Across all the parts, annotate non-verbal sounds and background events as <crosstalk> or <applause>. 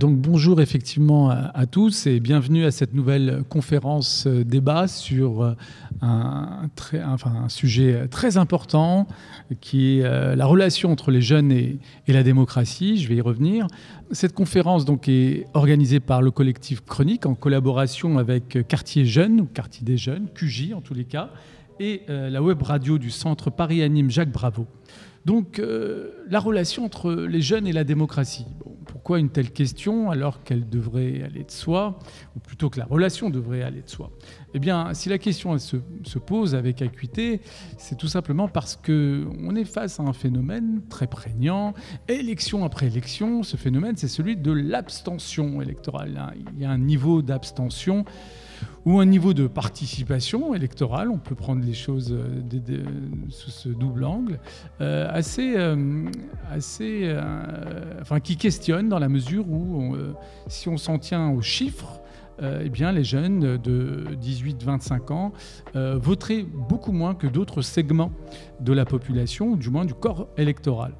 Donc bonjour effectivement à, tous et bienvenue à cette nouvelle conférence euh, débat sur euh, un, sujet très important qui est euh, la relation entre les jeunes et, la démocratie. Je vais y revenir. Cette conférence donc est organisée par le collectif Chronique en collaboration avec Quartier Jeunes ou Quartier des Jeunes, QJ en tous les cas, et la web radio du Centre Paris Anime Jacques Bravo. Donc la relation entre les jeunes et la démocratie. Une telle question alors qu'elle devrait aller de soi, ou plutôt que la relation devrait aller de soi? Eh bien, si la question se, pose avec acuité, c'est tout simplement parce qu'on est face à un phénomène très prégnant. Élection après élection, ce phénomène, c'est celui de l'abstention électorale. Il y a un niveau d'abstention ou un niveau de participation électorale, on peut prendre les choses euh, sous ce double angle, euh, assez, euh, assez enfin, qui questionne dans la mesure où, si on s'en tient aux chiffres, eh bien, les jeunes de 18-25 ans voteraient beaucoup moins que d'autres segments de la population, du moins du corps électoral.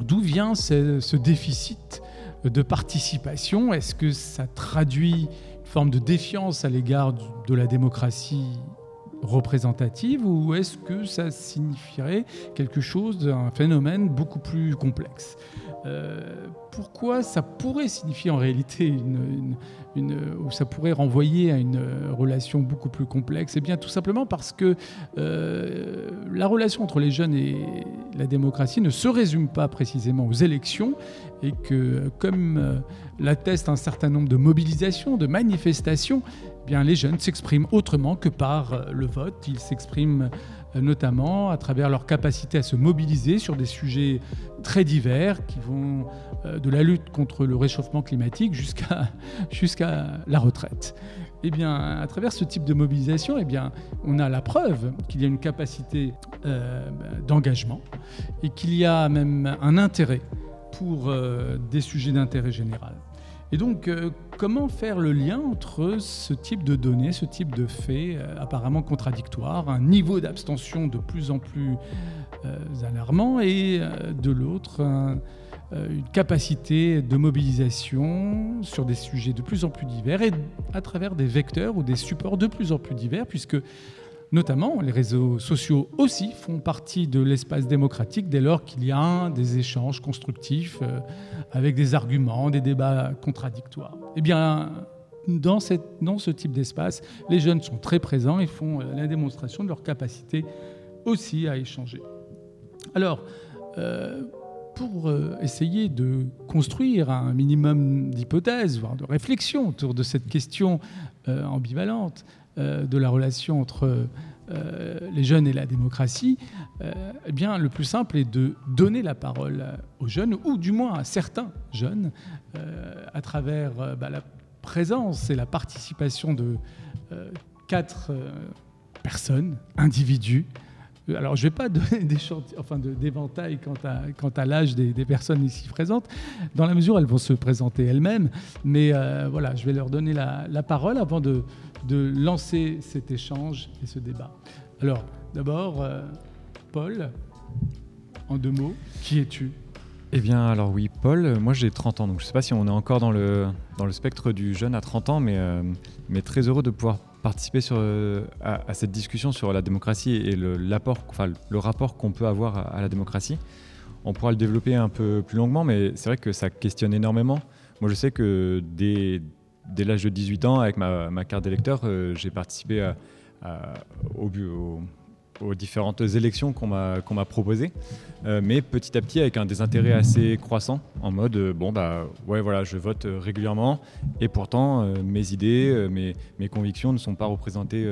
D'où vient ce déficit de participation? Est-ce que ça traduit forme de défiance à l'égard de la démocratie représentative ou est-ce que ça signifierait quelque chose, un phénomène beaucoup plus complexe euh, Pourquoi ça pourrait signifier en réalité une, ou ça pourrait renvoyer à une relation beaucoup plus complexe? Eh bien tout simplement parce que euh, la relation entre les jeunes et la démocratie ne se résume pas précisément aux élections et que comme euh, l'atteste un certain nombre de mobilisations, de manifestations, eh bien les jeunes s'expriment autrement que par euh, le vote. Ils s'expriment euh, notamment à travers leur capacité à se mobiliser sur des sujets très divers qui vont de la lutte contre le réchauffement climatique jusqu'à <laughs> jusqu'à la retraite. Eh bien, à travers ce type de mobilisation, eh bien, on a la preuve qu'il y a une capacité d'engagement et qu'il y a même un intérêt pour des sujets d'intérêt général. Et donc, euh, comment faire le lien entre ce type de données, ce type de faits euh, apparemment contradictoires, un niveau d'abstention de plus en plus euh, alarmant et de l'autre, une capacité de mobilisation sur des sujets de plus en plus divers et à travers des vecteurs ou des supports de plus en plus divers, puisque Notamment, les réseaux sociaux aussi font partie de l'espace démocratique dès lors qu'il y a des échanges constructifs euh, avec des arguments, des débats contradictoires. Eh bien, dans, ce type d'espace, les jeunes sont très présents et font euh, la démonstration de leur capacité aussi à échanger. Alors, euh, pour essayer de construire un minimum d'hypothèses, voire de réflexion autour de cette question ambivalente, de la relation entre euh, les jeunes et la démocratie, euh, eh bien, le plus simple est de donner la parole aux jeunes, ou du moins à certains jeunes, à travers bah, la présence et la participation de quatre personnes, individus, alors, je ne vais pas <laughs> donner des enfin d'éventail quant à, quant à l'âge des, personnes ici présentes, dans la mesure où elles vont se présenter elles-mêmes. Mais euh, voilà, je vais leur donner la, parole avant de, de, lancer cet échange et ce débat. Alors, d'abord, euh, Paul, en deux mots, qui es-tu? Eh bien, alors oui, Paul, moi j'ai 30 ans, donc je ne sais pas si on est encore dans le, dans le spectre du jeune à 30 ans, mais, euh, mais très heureux de pouvoir participer euh, à, cette discussion sur la démocratie et le, enfin, le rapport qu'on peut avoir à, la démocratie. On pourra le développer un peu plus longuement, mais c'est vrai que ça questionne énormément. Moi, je sais que dès, dès l'âge de 18 ans, avec ma, carte d'électeur, euh, j'ai participé aux différentes élections qu'on m'a proposées, euh, mais petit à petit avec un désintérêt assez croissant, en mode euh, bon bah ouais voilà je vote régulièrement. Et pourtant mes idées, mes, convictions ne sont pas représentées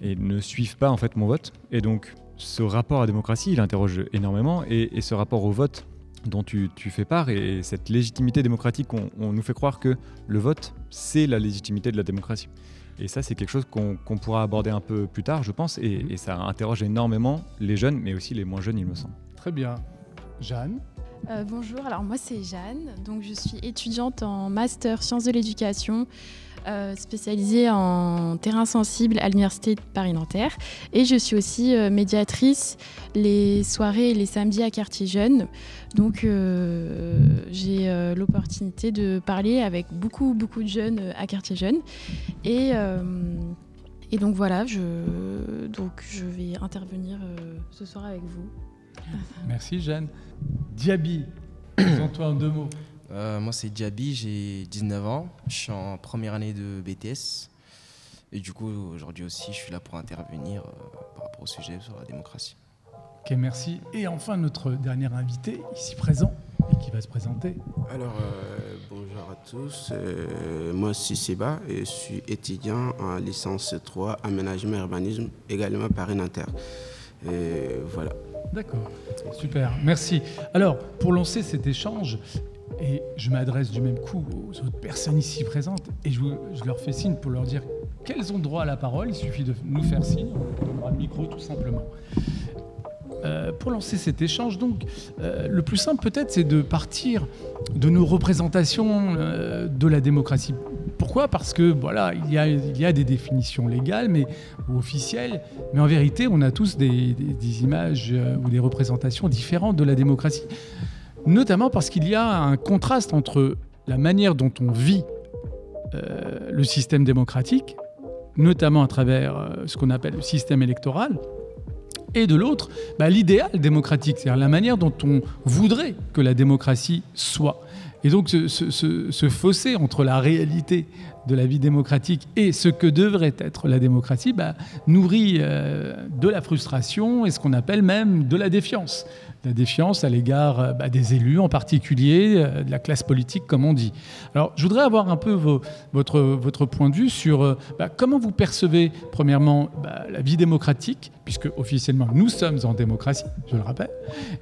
et ne suivent pas en fait mon vote. Et donc ce rapport à la démocratie, il interroge énormément. Et ce rapport au vote dont tu, tu, fais part et cette légitimité démocratique, on, on nous fait croire que le vote, c'est la légitimité de la démocratie. Et ça, c'est quelque chose qu'on pourra aborder un peu plus tard, je pense, et, ça interroge énormément les jeunes, mais aussi les moins jeunes, il me semble. Très bien. Jeanne euh, bonjour, alors moi c'est Jeanne, donc je suis étudiante en master sciences de l'éducation euh, spécialisée en terrain sensible à l'Université de Paris-Nanterre. Et je suis aussi euh, médiatrice les soirées et les samedis à Quartier Jeune. Donc j'ai l'opportunité de parler avec beaucoup, beaucoup de jeunes à Quartier Jeune. Et, et donc voilà, je, donc je vais intervenir ce soir avec vous. Merci Jeanne. Diaby, présente-toi en deux mots. Euh, moi, c'est Diaby, j'ai 19 ans. Je suis en première année de BTS. Et du coup, aujourd'hui aussi, je suis là pour intervenir euh, par rapport au sujet sur la démocratie. Ok, merci. Et enfin, notre dernier invité, ici présent, et qui va se présenter. Alors, euh, bonjour à tous. moi, c'est Seba et je suis étudiant en licence 3 aménagement et urbanisme, également Paris Inter. Et voilà. D'accord, super, merci. Alors, pour lancer cet échange, et je m'adresse du même coup aux autres personnes ici présentes, et je, leur fais signe pour leur dire qu'elles ont droit à la parole, il suffit de nous faire signe, on donnera le micro tout simplement. Euh, pour lancer cet échange, donc, euh, le plus simple peut-être, c'est de partir de nos représentations euh, de la démocratie. Pourquoi? Parce que voilà, il y, a, des définitions légales, mais ou officielles, mais en vérité, on a tous des images ou des représentations différentes de la démocratie, notamment parce qu'il y a un contraste entre la manière dont on vit le système démocratique, notamment à travers ce qu'on appelle le système électoral, et de l'autre, bah, l'idéal démocratique, c'est-à-dire la manière dont on voudrait que la démocratie soit. Et donc ce, fossé entre la réalité de la vie démocratique et ce que devrait être la démocratie bah, nourrit euh, de la frustration et ce qu'on appelle même de la défiance la défiance à l'égard euh, bah, des élus, en particulier euh, de la classe politique, comme on dit. Alors, je voudrais avoir un peu votre, point de vue sur euh, bah, comment vous percevez, premièrement, bah, la vie démocratique, puisque officiellement nous sommes en démocratie, je le rappelle,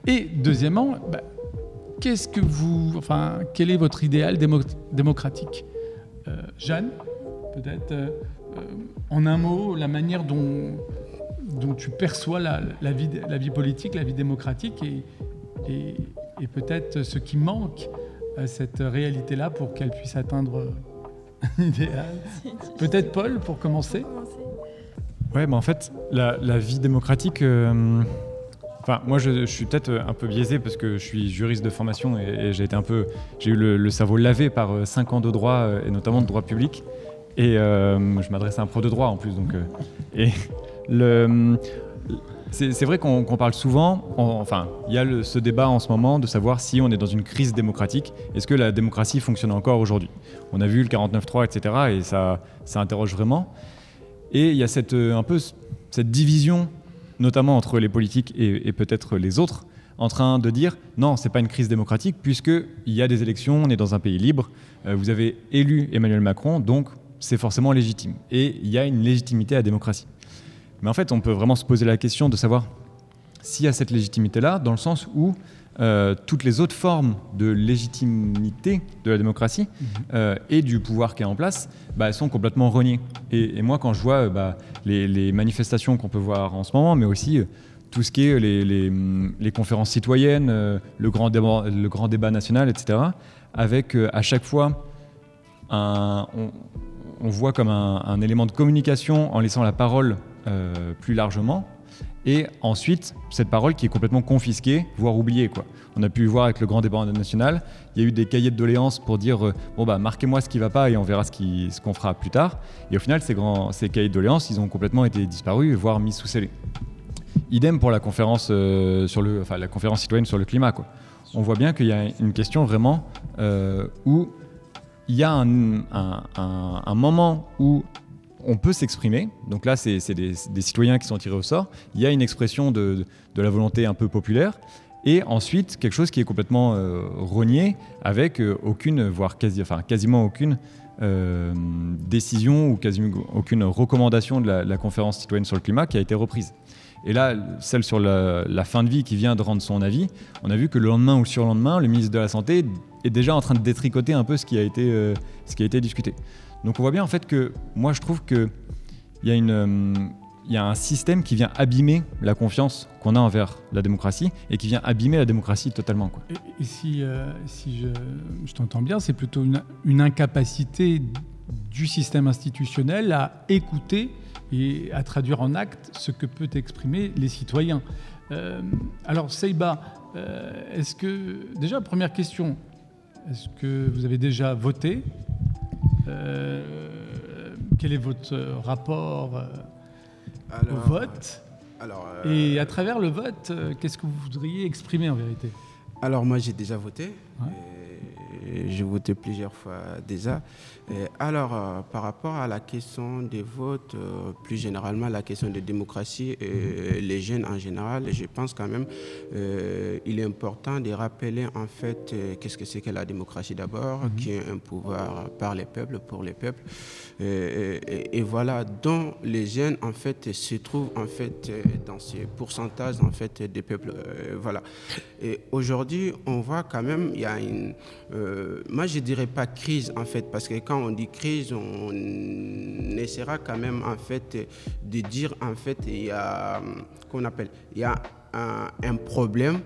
et deuxièmement, qu'est-ce que vous, enfin, quel est votre idéal démocratique? Jeanne, peut-être en un mot, la manière dont dont tu perçois la, vie, la vie politique, la vie démocratique et, et, peut-être ce qui manque à cette réalité-là pour qu'elle puisse atteindre un idéal. <laughs> Peut-être Paul, pour commencer Ouais, mais en fait, la, vie démocratique... Euh, enfin, moi, je, suis peut-être un peu biaisé parce que je suis juriste de formation et, j'ai été un peu, j'ai eu le, cerveau lavé par 5 euh, ans de droit euh, et notamment de droit public. Et je m'adresse à un pro de droit en plus, donc et c'est vrai qu'on parle souvent, enfin, il y a ce débat en ce moment de savoir si on est dans une crise démocratique. Est-ce que la démocratie fonctionne encore aujourd'hui? On a vu le 49-3, etc. Et ça, ça interroge vraiment. Et il y a cette, un peu cette division, notamment entre les politiques et, peut-être les autres, en train de dire non, c'est pas une crise démocratique puisqu'il y a des élections, on est dans un pays libre, euh, vous avez élu Emmanuel Macron, donc c'est forcément légitime. Et il y a une légitimité à la démocratie. Mais en fait, on peut vraiment se poser la question de savoir s'il y a cette légitimité-là, dans le sens où euh, toutes les autres formes de légitimité de la démocratie mhm. euh, et du pouvoir qui est en place bah, sont complètement reniées. Et, moi, quand je vois euh, bah, les, manifestations qu'on peut voir en ce moment, mais aussi tout ce qui est les, conférences citoyennes, le, grand débat, le grand débat national, etc., avec à chaque fois un, on, voit comme un, un, élément de communication en laissant la parole euh, plus largement. Et ensuite, cette parole qui est complètement confisquée, voire oubliée. On a pu voir avec le grand débat national, il y a eu des cahiers de doléances pour dire euh, bon bah marquez-moi ce qui va pas et on verra ce qu'on fera plus tard. Et au final, ces, grands, ces cahiers de doléances, ils ont complètement été disparus, voire mis sous scellé. Idem pour la conférence, euh, sur le, enfin, la conférence citoyenne sur le climat. On voit bien qu'il y a une question vraiment où il y a un moment où on peut s'exprimer. Donc là, c'est des, citoyens qui sont tirés au sort. Il y a une expression de, la volonté un peu populaire. Et ensuite, quelque chose qui est complètement euh, renié avec euh, aucune, voire quasi, quasiment aucune euh, décision ou quasiment aucune recommandation de la, conférence citoyenne sur le climat qui a été reprise. Et là, celle sur la, fin de vie qui vient de rendre son avis, on a vu que le lendemain ou le surlendemain, le ministre de la Santé est déjà en train de détricoter un peu ce qui a été, ce qui a été discuté. Donc on voit bien en fait que moi je trouve qu'il y, a euh, y a un système qui vient abîmer la confiance qu'on a envers la démocratie et qui vient abîmer la démocratie totalement. Quoi. Et, si, euh, si je, je t'entends bien, c'est plutôt une, incapacité du système institutionnel à écouter et à traduire en acte ce que peut exprimer les citoyens. Euh, alors, Seiba, est-ce que. Déjà, première question, est-ce que vous avez déjà voté Quel est votre rapport au vote alors, Et à travers le vote, qu'est-ce que vous voudriez exprimer en vérité? Alors, moi, j'ai déjà voté. J'ai voté plusieurs fois déjà. alors, euh, par rapport à la question des votes, euh, plus généralement la question de démocratie, et les jeunes en général, je pense quand même euh, il est important de rappeler en fait qu'est-ce que c'est que la démocratie d'abord, mhm. qui est un pouvoir par les peuples, pour les peuples. Et, voilà, dont les jeunes en fait se trouvent en fait dans ces pourcentages en fait des peuples. voilà. Et aujourd'hui, on voit quand même il y a une euh, moi, je dirais pas crise, en fait, parce que quand on dit crise, on essaiera quand même, en fait, de dire, en fait, il y a, qu'on appelle, il y a un, un problème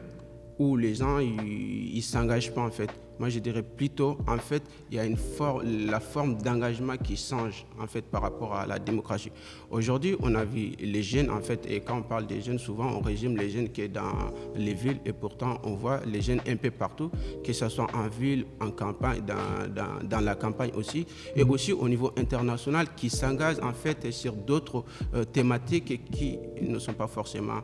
où les gens, ils s'engagent pas, en fait. Moi, je dirais plutôt, en fait, il y a une la forme d'engagement qui change, en fait, par rapport à la démocratie. Aujourd'hui, on a vu les jeunes, en fait, et quand on parle des jeunes, souvent, on résume les jeunes qui sont dans les villes, et pourtant, on voit les jeunes un peu partout, que ce soit en ville, en campagne, dans, dans, la campagne aussi, et aussi au niveau international, qui s'engagent, en fait, sur d'autres euh, thématiques qui ne sont pas forcément,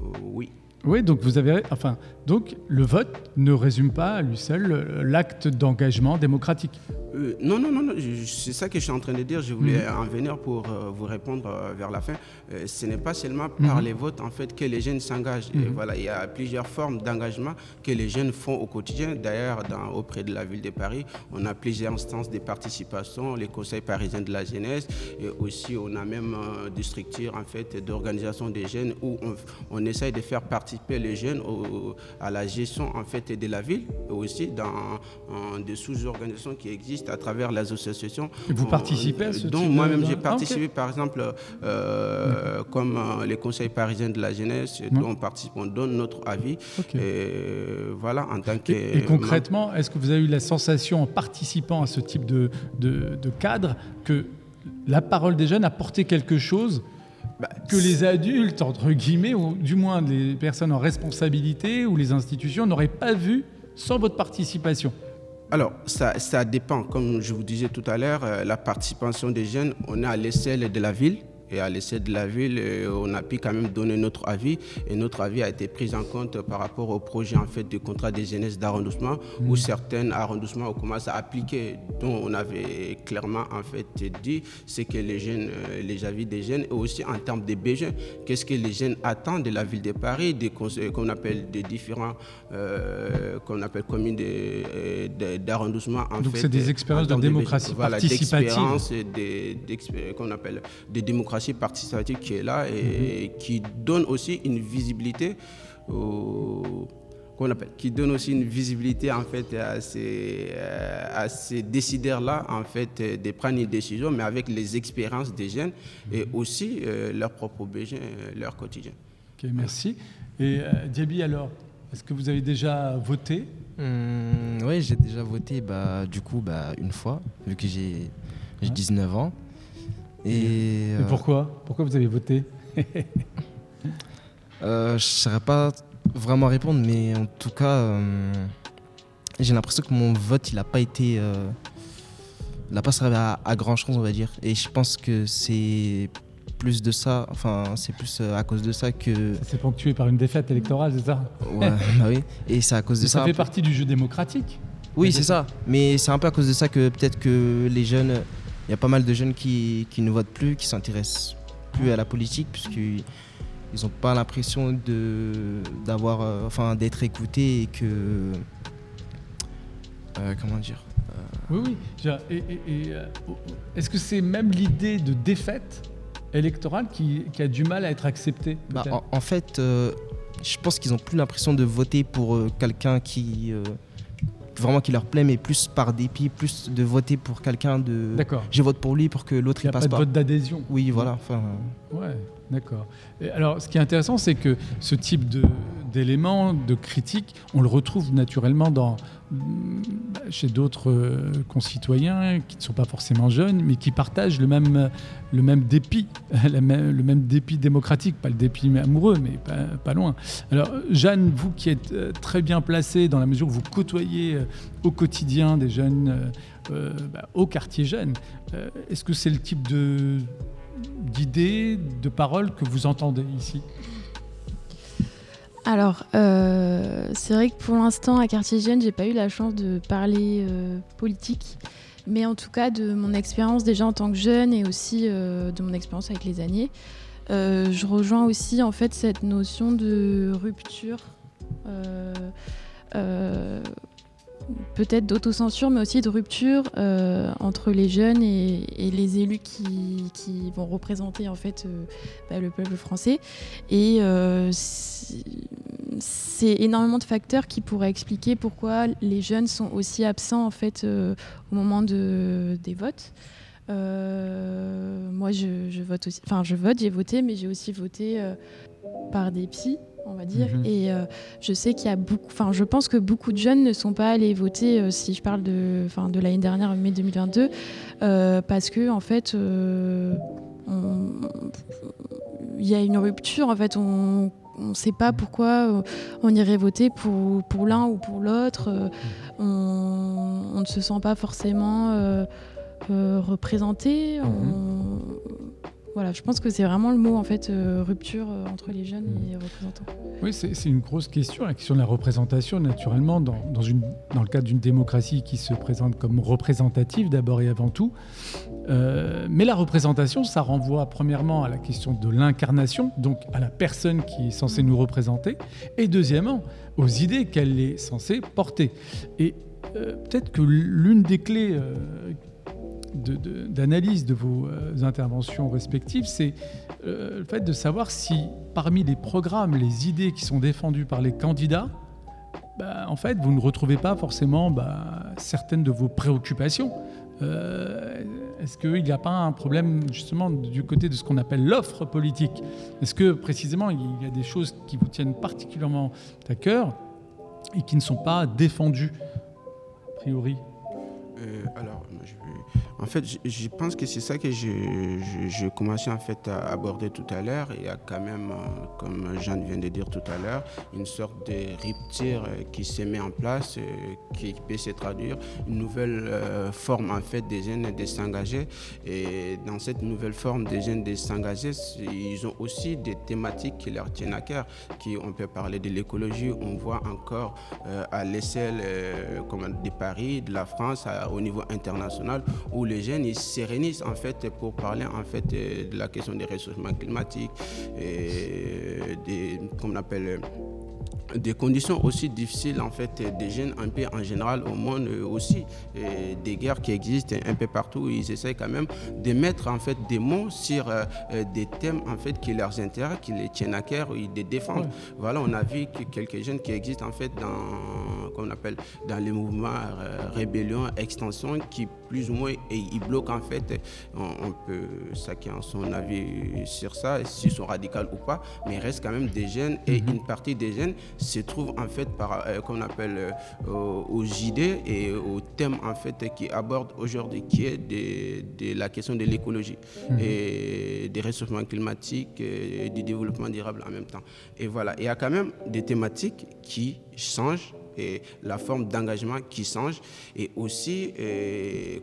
euh, oui, oui, donc vous avez, enfin, donc le vote ne résume pas à lui seul euh, l'acte d'engagement démocratique. Euh, non, non, non, c'est ça que je suis en train de dire. Je voulais mhm. en venir pour euh, vous répondre vers la fin. ce n'est pas seulement par mhm. les votes en fait que les jeunes s'engagent. Mhm. Voilà, il y a plusieurs formes d'engagement que les jeunes font au quotidien. D'ailleurs, auprès de la ville de Paris, on a plusieurs instances de participation, les conseils parisiens de la jeunesse, et aussi on a même des structures en fait d'organisation des jeunes où on, on essaye de faire partie les jeunes à la gestion en fait de la ville et aussi dans, des sous-organisations qui existent à travers les associations. vous participez à ce Donc moi-même j'ai participé par exemple euh, comme euh, les conseils parisiens de la jeunesse, dont on participe, on donne notre avis. Et voilà en tant que. Et, concrètement, est-ce que vous avez eu la sensation en participant à ce type de, de, de cadre que la parole des jeunes a porté quelque chose bah, que les adultes, entre guillemets, ou du moins les personnes en responsabilité ou les institutions n'auraient pas vu sans votre participation alors, ça, ça, dépend. Comme je vous disais tout à l'heure, euh, la participation des jeunes, on est à l'échelle de la ville et à l'essai de la ville, euh, on a pu quand même donner notre avis et notre avis a été pris en compte par rapport au projet en fait de contrat de jeunesse d'arrondissement où mmh. certains arrondissements ont commencé à appliquer, dont on avait clairement en fait dit, c'est que les jeunes, euh, les avis des jeunes et aussi en termes de besoins, qu'est-ce que les jeunes attendent de la ville de Paris, des qu'on appelle des différents, euh, qu'on appelle communes d'arrondissement. Donc c'est des expériences de démocratie voilà, participative. qu'on appelle des démocraties participative qui est là et mhm. qui donne aussi une visibilité qu'on appelle, qui donne aussi une visibilité en fait à ces, euh, à ces décideurs-là en fait de prendre une décision, mais avec les expériences des jeunes et mhm. aussi euh, leurs propres besoins, euh, leur quotidien. Ok, merci. Et Diaby, alors, est-ce que vous avez déjà voté? Mmh, Oui, j'ai déjà voté, bah, du coup, bah, une fois, vu que j'ai 19 ans. Et, euh, pourquoi? Pourquoi vous avez voté? <laughs> Euh, Je ne saurais pas vraiment répondre, mais en tout cas, euh, j'ai l'impression que mon vote, il n'a pas été. il n'a pas servi à, grand chose, on va dire. Et je pense que c'est plus de ça, enfin, c'est plus à cause de ça que. C'est ponctué par une défaite électorale, c'est ça? Ouais, <laughs> bah oui. Et c'est à cause de ça. Ça fait partie du jeu démocratique. Oui, c'est ça. Mais c'est un peu à cause de ça que peut-être que les jeunes il y a pas mal de jeunes qui, qui ne votent plus, qui s'intéressent plus à la politique, puisqu'ils n'ont pas l'impression d'avoir, euh, enfin, d'être écoutés et que. Euh, comment dire euh, Oui, oui. Et, Est-ce que c'est même l'idée de défaite électorale qui, qui, a du mal à être acceptée bah, en, fait, je pense qu'ils n'ont plus l'impression de voter pour quelqu'un qui vraiment qui leur plaît, mais plus par dépit, plus de voter pour quelqu'un de. D'accord. Je vote pour lui pour que l'autre il, passe pas. de vote d'adhésion. Oui, voilà. Enfin. Ouais, d'accord. Alors, ce qui est intéressant, c'est que ce type de d'éléments, de critiques. On le retrouve naturellement dans, chez d'autres euh, concitoyens qui ne sont pas forcément jeunes, mais qui partagent le même, le même dépit, <laughs> le même dépit démocratique, pas le dépit amoureux, mais pas, loin. Alors, Jeanne, vous qui êtes euh, très bien placée dans la mesure où vous côtoyez euh, au quotidien des jeunes bah, au quartier jeune, est-ce que c'est le type de d'idées, de paroles que vous entendez ici alors, euh, c'est vrai que pour l'instant, à Quartier Jeune, j'ai pas eu la chance de parler euh, politique, mais en tout cas de mon expérience déjà en tant que jeune et aussi euh, de mon expérience avec les années. je rejoins aussi en fait cette notion de rupture peut-être d'autocensure, mais aussi de rupture euh, entre les jeunes et, les élus qui, vont représenter en fait euh, bah, le peuple français. Et euh, c'est énormément de facteurs qui pourraient expliquer pourquoi les jeunes sont aussi absents en fait au moment de, des votes. moi, je, je, vote aussi. Enfin, je vote, j'ai voté, mais j'ai aussi voté par dépit on va dire. Mhm. Et euh, je sais qu'il y a beaucoup, enfin, je pense que beaucoup de jeunes ne sont pas allés voter, euh, si je parle de, enfin, de l'année dernière, mai 2022, euh, parce que en fait, il y a une rupture. En fait, on ne sait pas pourquoi on irait voter pour, pour l'un ou pour l'autre. On, ne se sent pas forcément représenté. Mhm. Voilà, je pense que c'est vraiment le mot en fait euh, rupture euh, entre les jeunes et les représentants. Oui, c'est une grosse question, la question de la représentation, naturellement, dans, dans, une, dans le cadre d'une démocratie qui se présente comme représentative d'abord et avant tout. Euh, mais la représentation, ça renvoie premièrement à la question de l'incarnation, donc à la personne qui est censée nous représenter, et deuxièmement aux idées qu'elle est censée porter. Et peut-être que l'une des clés d'analyse de, vos euh, interventions respectives, c'est euh, le fait de savoir si parmi les programmes, les idées qui sont défendues par les candidats, bah, en fait, vous ne retrouvez pas forcément bah, certaines de vos préoccupations. Euh, est-ce qu'il n'y a pas un problème justement du côté de ce qu'on appelle l'offre politique? Est-ce que précisément il y a des choses qui vous tiennent particulièrement à cœur et qui ne sont pas défendues a priori? Alors, en fait, je, pense que c'est ça que je, commençais en fait à aborder tout à l'heure. Il y a quand même, euh, comme Jean vient de dire tout à l'heure, une sorte de rupture euh, qui se met en place, euh, qui peut se traduire, une nouvelle forme en fait des jeunes de s'engager. Et dans cette nouvelle forme des jeunes de s'engager, ils ont aussi des thématiques qui leur tiennent à cœur. Qui, on peut parler de l'écologie, on voit encore à l'échelle de Paris, de la France, au niveau international, où les jeunes ils sérénisent en fait pour parler en fait euh, de la question des réchauffements climatiques et des, comme on appelle des conditions aussi difficiles en fait des jeunes un peu en général au monde aussi des guerres qui existent un peu partout ils essayent quand même de mettre en fait des mots sur euh, des thèmes en fait qui leur intéressent qui les tiennent à cœur ils les défendent voilà on a vu que quelques jeunes qui existent en fait dans qu'on appelle dans les mouvements euh, rébellion extension qui plus ou moins ils bloquent en fait on, peut chacun son avis sur ça s'ils sont radicaux ou pas mais il reste quand même des jeunes et mhm. une partie des jeunes se trouve en fait par, euh, qu'on appelle euh, aux idées et aux thèmes en fait qui abordent aujourd'hui, qui est de, la question de l'écologie mhm. et des réchauffements climatiques et du développement durable en même temps. Et voilà, il y a quand même des thématiques qui changent et la forme d'engagement qui change et aussi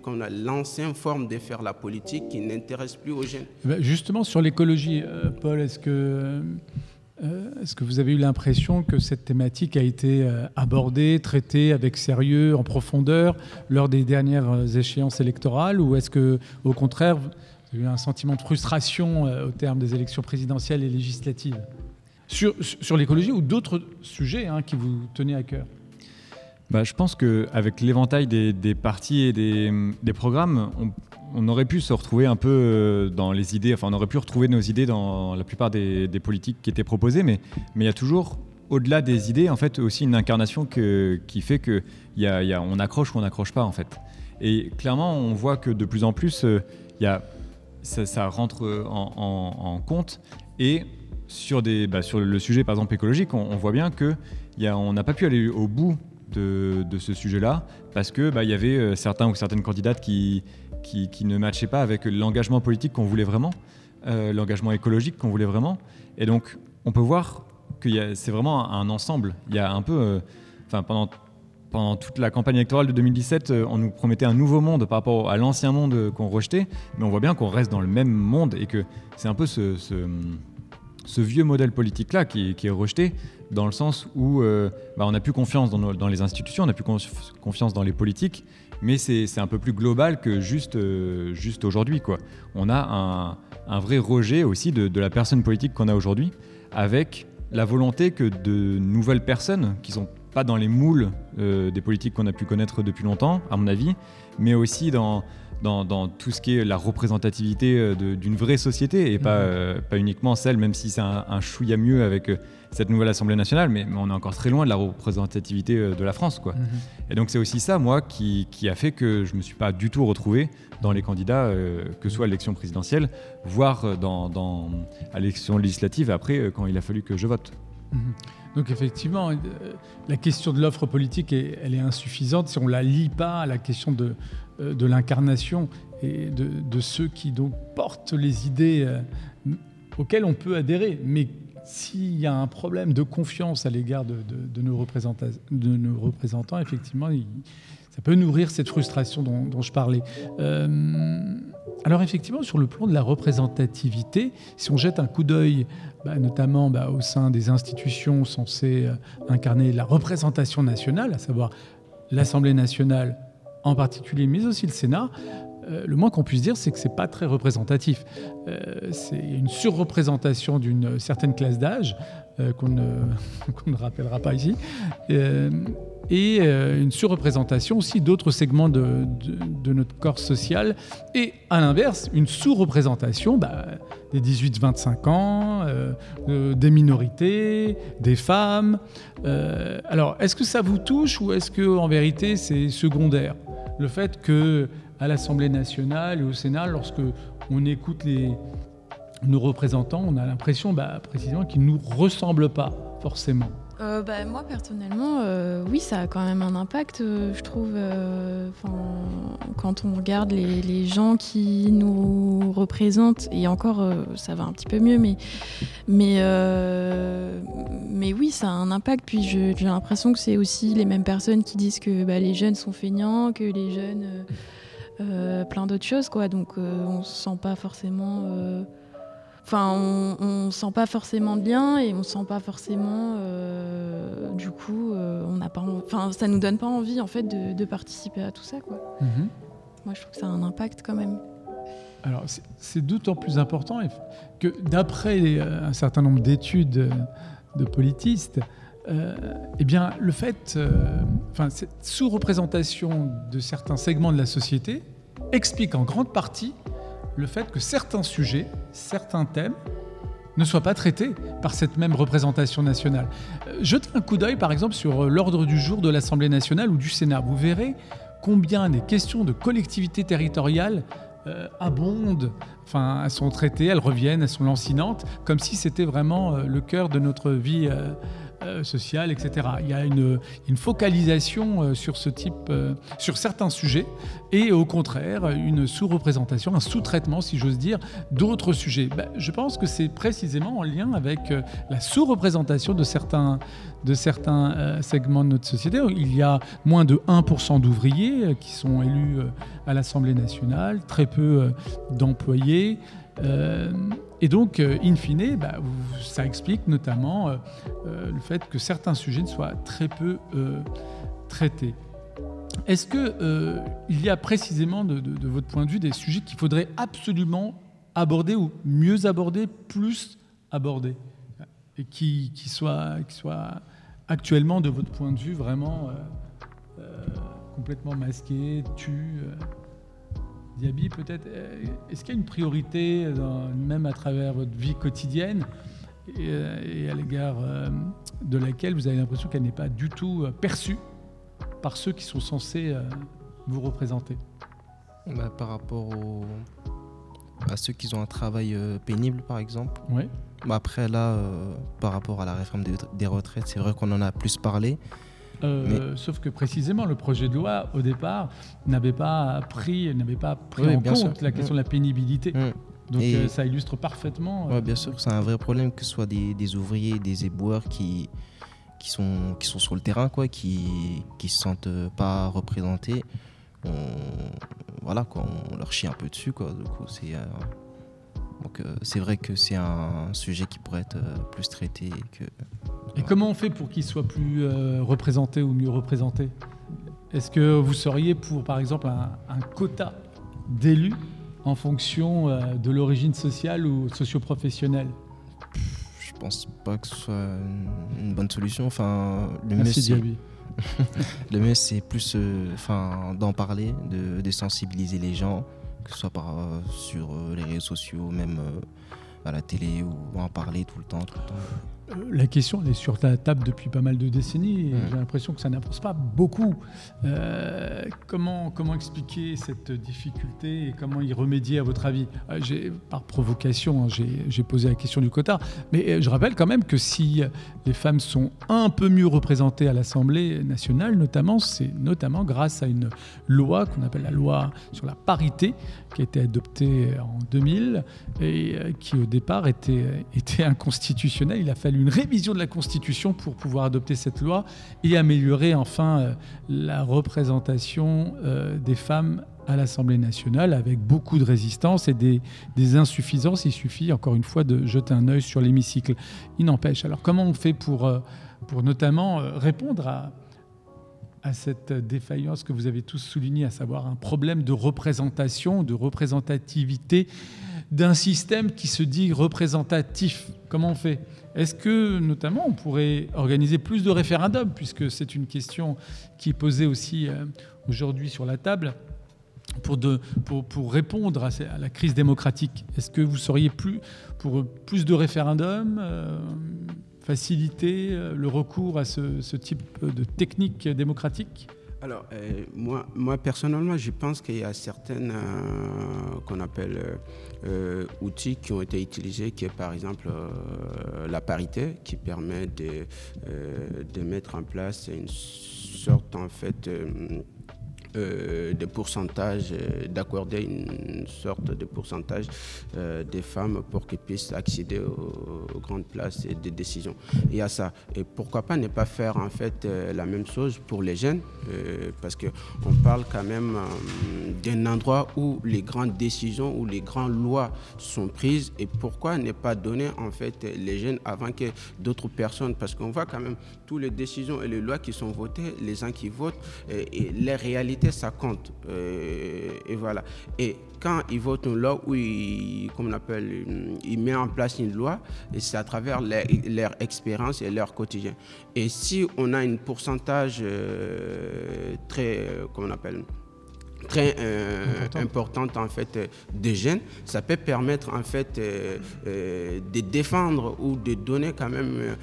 qu'on a l'ancienne forme de faire la politique qui n'intéresse plus aux jeunes. Eh ben, justement sur l'écologie, euh, Paul, est-ce que euh, est-ce que vous avez eu l'impression que cette thématique a été euh, abordée, traitée avec sérieux, en profondeur, lors des dernières euh, échéances électorales Ou est-ce que, au contraire, vous avez eu un sentiment de frustration au terme des élections présidentielles et législatives? Sur, sur l'écologie ou d'autres sujets hein, qui vous tenaient à cœur? Bah, Je pense qu'avec l'éventail des, des, partis et des, des programmes, on, on aurait pu se retrouver un peu euh, dans les idées, enfin on aurait pu retrouver nos idées dans la plupart des, politiques qui étaient proposées, mais il y a toujours, au-delà des idées, en fait aussi une incarnation qui fait qu'on y a, on accroche ou on n'accroche pas en fait. Et clairement, on voit que de plus en plus, euh, y a, ça, rentre en, compte et sur, des, bah, sur le sujet, par exemple, écologique, on, voit bien qu'on n'a pas pu aller au bout de, ce sujet-là parce qu'il bah, y avait euh, certains ou certaines candidates qui, qui, ne matchaient pas avec l'engagement politique qu'on voulait vraiment, euh, l'engagement écologique qu'on voulait vraiment. Et donc, on peut voir que c'est vraiment un ensemble. Il y a un peu. Euh, enfin, pendant toute la campagne électorale de 2017, on nous promettait un nouveau monde par rapport à l'ancien monde qu'on rejetait, mais on voit bien qu'on reste dans le même monde et que c'est un peu ce vieux modèle politique-là qui, est rejeté, dans le sens où euh, bah, on n'a plus confiance dans, les institutions, on n'a plus confiance dans les politiques, mais c'est un peu plus global que juste, euh, juste aujourd'hui. On a un, vrai rejet aussi de, la personne politique qu'on a aujourd'hui, avec la volonté que de nouvelles personnes qui sont pas dans les moules euh, des politiques qu'on a pu connaître depuis longtemps, à mon avis, mais aussi dans, dans, tout ce qui est la représentativité d'une vraie société et pas, euh, pas uniquement celle, même si c'est un, un, chouïa mieux avec cette nouvelle Assemblée nationale, mais, on est encore très loin de la représentativité de la France. Quoi. Mhm. Et donc c'est aussi ça, moi, qui, qui, a fait que je ne me suis pas du tout retrouvé dans les candidats, que ce soit à l'élection présidentielle, voire dans, dans à l'élection législative, après, quand il a fallu que je vote. Mhm. Donc effectivement, la question de l'offre politique, elle est insuffisante si on ne la lie pas à la question de, euh, de l'incarnation et de, ceux qui donc portent les idées euh, auxquelles on peut adhérer. Mais s'il y a un problème de confiance à l'égard de, nos représentants, effectivement, ça peut nourrir cette frustration dont, je parlais. Euh, alors effectivement, sur le plan de la représentativité, si on jette un coup d'œil, bah, notamment bah, au sein des institutions censées incarner la représentation nationale, à savoir l'Assemblée nationale, en particulier, mais aussi le Sénat, euh, le moins qu'on puisse dire, c'est que c'est pas très représentatif. Euh, c'est une surreprésentation d'une certaine classe d'âge euh, qu'on ne, <laughs> rappellera pas ici, et une surreprésentation aussi d'autres segments de, de, notre corps social, et à l'inverse, une sous-représentation bah, des 18-25 ans, des minorités, des femmes. alors, est-ce que ça vous touche ou est-ce que en vérité c'est secondaire? Le fait que à l'Assemblée nationale et au Sénat, lorsque on écoute les, nos représentants, on a l'impression bah, précisément qu'ils ne nous ressemblent pas forcément. Euh, bah, moi personnellement, euh, oui, ça a quand même un impact, euh, je trouve. quand on regarde les, gens qui nous représentent, et encore, ça va un petit peu mieux, mais, mais, mais oui, ça a un impact. Puis j'ai l'impression que c'est aussi les mêmes personnes qui disent que bah, les jeunes sont feignants, que les jeunes, plein d'autres choses, quoi. Donc on se sent pas forcément Enfin, on, ne sent pas forcément de lien et on sent pas forcément, euh, du coup, euh, on n'a pas, enfin, ça nous donne pas envie en fait de, participer à tout ça, quoi. Mhm. Moi, je trouve que ça a un impact quand même. Alors, c'est d'autant plus important que d'après euh, un certain nombre d'études de politistes, eh bien, le fait, enfin, cette sous-représentation de certains segments de la société explique en grande partie le fait que certains sujets, certains thèmes ne soient pas traités par cette même représentation nationale. Euh, jetez un coup d'œil par exemple sur euh, l'ordre du jour de l'Assemblée nationale ou du Sénat. Vous verrez combien des questions de collectivité territoriale euh, abondent, enfin, elles sont traitées, elles reviennent, elles sont lancinantes, comme si c'était vraiment le cœur de notre vie euh, sociale, etc. Il y a une, focalisation euh, euh, sur certains sujets, et au contraire, une sous-représentation, un sous-traitement, si j'ose dire, d'autres sujets. Ben, je pense que c'est précisément en lien avec la sous-représentation de certains, de certains segments de notre société. Il y a moins de 1% d'ouvriers qui sont élus à l'Assemblée nationale, très peu d'employés. Et donc, euh, in fine, bah, ça explique notamment euh, euh, le fait que certains sujets soient très peu traités. Est-ce qu'il y a précisément, de, votre point de vue, des sujets qu'il faudrait absolument aborder ou mieux aborder, plus aborder, et qui, soient, soient actuellement, de votre point de vue, vraiment complètement masqués, tués Diaby, peut-être, euh, est-ce qu'il y a une priorité, même à travers votre vie quotidienne, et, euh, à l'égard euh, de laquelle vous avez l'impression qu'elle n'est pas du tout perçue par ceux qui sont censés vous représenter? Bah, Par rapport à ceux qui ont un travail pénible, par exemple. Ouais. Bah, après, là, par rapport à la réforme des, retraites, c'est vrai qu'on en a plus parlé. Sauf que précisément, le projet de loi, au départ, n'avait pas pris, n'avait pas pris en compte la question de la pénibilité. Mm. Donc ça illustre parfaitement. Oui, bien sûr, c'est un vrai problème que ce soit des, des ouvriers, des éboueurs qui, qui sont, qui sont sur le terrain, quoi, qui ne se sentent pas représentés. On, voilà, quoi, on leur chie un peu dessus. Quoi, du coup, c'est, euh, donc, euh, c'est vrai que c'est un sujet qui pourrait être euh, plus traité. Que, Et comment on fait pour qu'ils soient plus représentés ou mieux représentés Est-ce que vous seriez pour, par exemple, un, un quota d'élus en fonction de l'origine sociale ou socio-professionnelle? Pense pas que ce soit une bonne solution. Enfin, le mieux, c'est, <laughs> le mieux, c'est plus euh, enfin, d'en parler, de, sensibiliser les gens, que ce soit par, euh, sur euh, les réseaux sociaux, même à la télé, ou en parler. Tout le temps. Euh, la question elle est sur la table depuis pas mal de décennies et j'ai l'impression que ça n'avance pas beaucoup. Euh, comment, comment expliquer cette difficulté et comment y remédier à votre avis? Euh, Par provocation, hein, j'ai posé la question du quota, mais je rappelle quand même que si les femmes sont un peu mieux représentées à l'Assemblée nationale, notamment, c'est notamment grâce à une loi qu'on appelle la loi sur la parité qui a été adoptée en 2000 et qui au départ était, était inconstitutionnelle. Il a fallu une révision de la Constitution pour pouvoir adopter cette loi et améliorer enfin euh, la représentation euh, des femmes à l'Assemblée nationale avec beaucoup de résistance et des, insuffisances. Il suffit encore une fois de jeter un œil sur l'hémicycle. Il n'empêche. Alors comment on fait pour, euh, pour notamment répondre à, à cette défaillance que vous avez tous soulignée, à savoir un problème de représentation, de représentativité d'un système qui se dit représentatif? Comment on fait? Est-ce que, notamment, on pourrait organiser plus de référendums, puisque c'est une question qui est posée aussi euh, aujourd'hui sur la table, pour, répondre à, la crise démocratique? Est-ce que vous seriez plus pour plus de référendums euh, faciliter euh, le recours à ce, type de technique démocratique? Alors, moi, personnellement, je pense qu'il y a certaines qu'on appelle euh, outils qui ont été utilisés, qui est par exemple la parité, qui permet de, de mettre en place une sorte en fait euh, des pourcentages, euh, d'accorder une sorte de pourcentage euh, des femmes pour qu'elles puissent accéder aux, grandes places et des décisions. Il y a ça. Et pourquoi pas ne pas faire en fait la même chose pour les jeunes, parce qu'on parle quand même d'un endroit où les grandes décisions, où les grandes lois sont prises, et pourquoi ne pas donner en fait les jeunes avant que d'autres personnes, parce qu'on voit quand même toutes les décisions et les lois qui sont votées, les gens qui votent, et les réalités ça compte. Euh, et voilà. Et quand ils votent une loi où ils, comme on appelle, mettent en place une loi, c'est à travers leur, expérience et leur quotidien. Et si on a un pourcentage euh, très, euh, comment on appelle, très euh, importante en fait euh, des jeunes, ça peut permettre en fait euh, de défendre ou de donner quand même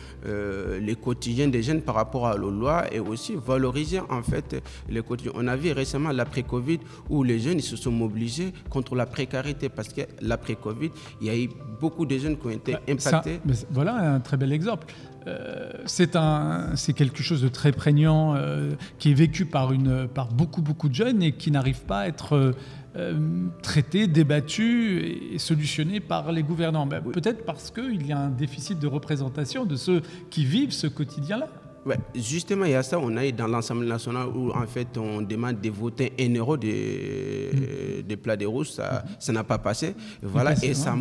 les quotidiens des jeunes par rapport à la loi et aussi valoriser en fait les quotidiens. On a vu récemment l'après-Covid où les jeunes ils se sont mobilisés contre la précarité parce que l'après-Covid, il y a eu beaucoup de jeunes qui ont été bah, impactés. voilà un très bel exemple. Euh, c'est quelque chose de très prégnant euh, qui est vécu par, une, par beaucoup, beaucoup de jeunes et qui n'arrive pas à être euh, traité, débattu et solutionné par les gouvernants. Ben, peut-être parce qu'il y a un déficit de représentation de ceux qui vivent ce quotidien-là. Ouais, justement, il y a ça. On a dans l'Assemblée nationale où, en fait, on demande de voter un euro des, des plats de rouges. Ça ça n'a pas passé. Voilà, et ça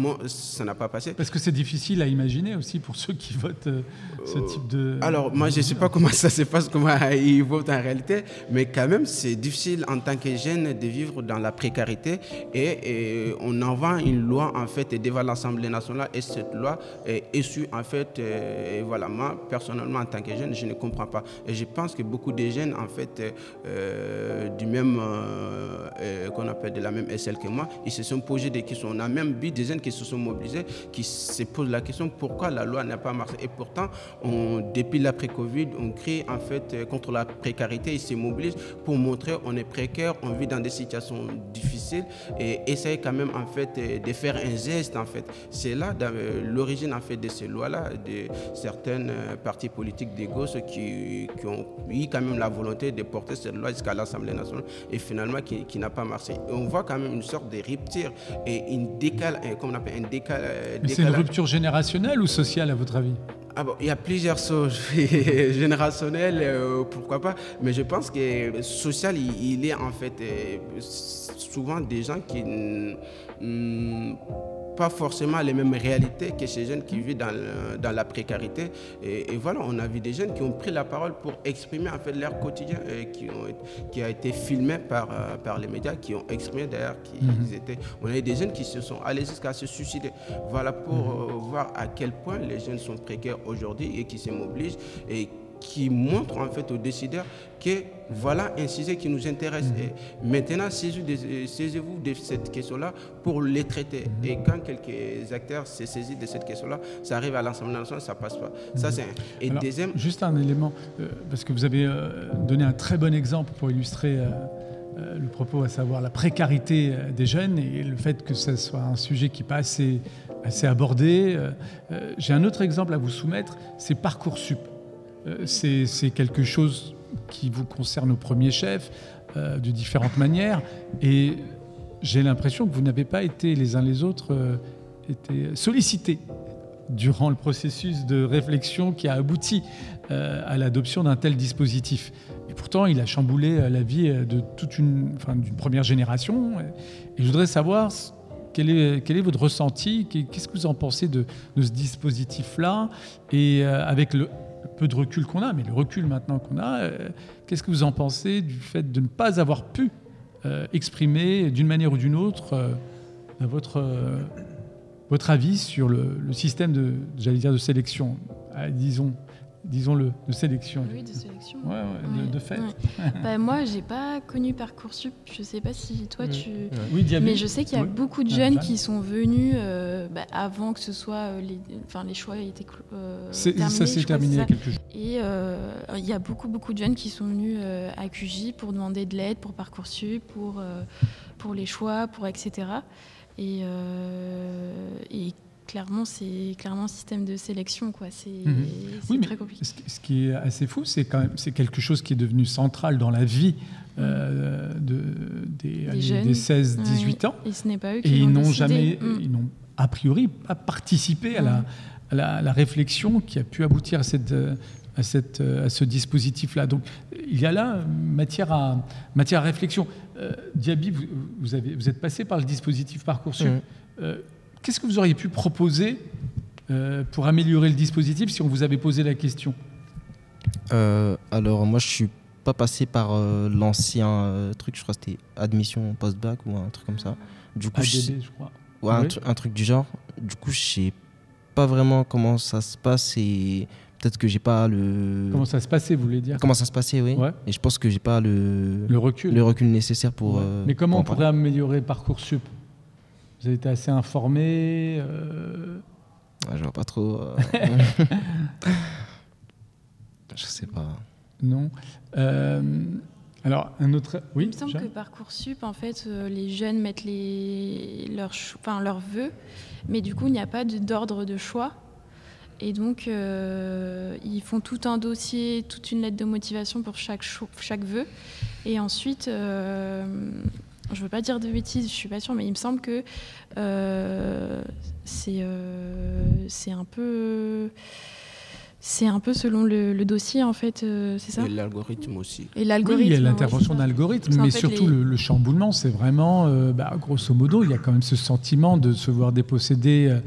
n'a pas passé. Parce que c'est difficile à imaginer aussi pour ceux qui votent euh, ce euh, type de. Alors, moi, je ne sais pas comment ça se passe, comment <laughs> ils votent en réalité, mais quand même, c'est difficile en tant que jeune de vivre dans la précarité. Et, on envoie une loi, en fait, devant l'Assemblée nationale, et cette loi est issue, en fait, et voilà, moi, personnellement, en tant que jeune, je ne pas. Et je pense que beaucoup de jeunes, en fait, du même, qu'on appelle de la même SL que moi, ils se sont posés des questions. On a même vu des jeunes qui se sont mobilisés, qui se posent la question pourquoi la loi n'a pas marché? Et pourtant, on, depuis l'après-Covid, on crie en fait contre la précarité, ils se mobilisent pour montrer on est précaire, on vit dans des situations difficiles et essayer quand même en fait de faire un geste en fait. C'est là l'origine en fait de ces lois-là, de certaines euh, partis politiques des gauches qui, qui, ont eu quand même la volonté de porter cette loi jusqu'à l'Assemblée nationale et finalement qui, qui n'a pas marché. Et on voit quand même une sorte de rupture et une décale, comme on appelle un décal. Euh, c'est une rupture générationnelle ou sociale à votre avis? Ah bon, il y a plusieurs choses <laughs> générationnelles, euh, pourquoi pas, mais je pense que social, il, est en fait souvent des gens qui pas forcément les mêmes réalités que ces jeunes qui vivent dans, dans la précarité. Et, voilà, on a vu des jeunes qui ont pris la parole pour exprimer en fait leur quotidien, et qui, ont, qui a été filmé par, euh, par les médias, qui ont exprimé d'ailleurs qu'ils mhm. étaient. On a eu des jeunes qui se sont allés jusqu'à se suicider. Voilà pour mhm. euh, voir à quel point les jeunes sont précaires aujourd'hui et qui se mobilisent et qui montre en fait aux décideurs que voilà un sujet qui nous intéresse. Mm-hmm. Et maintenant, saisissez-vous de cette question-là pour les traiter. Mm-hmm. Et quand quelques acteurs se saisissent de cette question-là, ça arrive à l'Assemblée nationale, ça passe pas. Ça, mm-hmm. c'est Et deuxième... Juste un élément, euh, parce que vous avez euh, donné un très bon exemple pour illustrer euh, le propos, à savoir la précarité des jeunes et le fait que ce soit un sujet qui n'est pas assez, assez abordé. J'ai un autre exemple à vous soumettre, c'est Parcoursup. Euh, c'est quelque chose qui vous concerne au premier chef, euh, de différentes manières. Et j'ai l'impression que vous n'avez pas été les uns les autres euh, été sollicités durant le processus de réflexion qui a abouti à l'adoption d'un tel dispositif. Et pourtant, il a chamboulé la vie de toute une, enfin, d'une première génération. Et je voudrais savoir quel est, votre ressenti Qu'est-ce que vous en pensez de, de ce dispositif-là? Et avec le, peu de recul qu'on a, mais le recul maintenant qu'on a, euh, qu'est-ce que vous en pensez du fait de ne pas avoir pu euh, exprimer d'une manière ou d'une autre euh, votre, votre avis sur le, le système de, dire, de sélection, disons, disons-le, de sélection. Oui, de sélection. Ouais, De, fait. <laughs> bah, moi, j'ai pas connu Parcoursup. Je sais pas si toi tu. Oui, Mais je sais qu'il y a beaucoup de jeunes qui sont venus euh, bah, avant que ce soit euh, les, enfin les choix aient été euh, terminés. Ça s'est terminé il y a quelques jours. Et il y a beaucoup beaucoup de jeunes qui sont venus à QJ pour demander de l'aide pour Parcoursup, pour pour les choix, pour etc. Et, et clairement, c'est clairement un système de sélection. Quoi. C'est, mhm. très compliqué. Ce qui est assez fou, c'est quand même c'est quelque chose qui est devenu central dans la vie euh, de, des, des, 16-18 ans. Et ce n'est pas eux qui Et ils n'ont jamais, mm. ils n'ont a priori pas participé à, la, à, la, réflexion qui a pu aboutir à cette à, cette, à ce dispositif-là. Donc il y a là matière à, matière à réflexion. Euh, Diaby, vous, vous, avez, vous êtes passé par le dispositif Parcoursup. Mm. Euh, Qu'est-ce que vous auriez pu proposer euh, pour améliorer le dispositif si on vous avait posé la question? Euh, Alors, moi, je suis pas passé par euh, l'ancien truc, je crois que c'était admission post-bac ou un truc comme ça. Du coup, je, crois. Ouais, un, truc du genre. Du coup, je sais pas vraiment comment ça se passe et peut-être que j'ai pas le. Comment ça se passait, vous voulez dire? Comment ça se passait, oui. Et je pense que j'ai pas le. Le recul. Le recul nécessaire pour. Mais comment on pourrait améliorer Parcoursup vous avez été assez informé euh... Je vois pas trop. Euh... <laughs> je sais pas. Non. Euh, alors, un autre. Oui, Il me semble que Parcoursup, en fait, euh, les jeunes mettent les... leurs, enfin, leurs vœux, mais du coup, il n'y a pas d'ordre de choix. Et donc, euh, ils font tout un dossier, toute une lettre de motivation pour chaque, chaque vœu. Et ensuite, je veux pas dire de bêtises, je suis pas sûre, mais il me semble que euh, euh, c'est un peu c'est un peu selon le, dossier en fait, euh, c'est ça? Et l'algorithme aussi. Et l'algorithme. il y a l'intervention d'algorithme, mais surtout le, chamboulement, c'est vraiment, bah, grosso modo, il y a quand même ce sentiment de se voir déposséder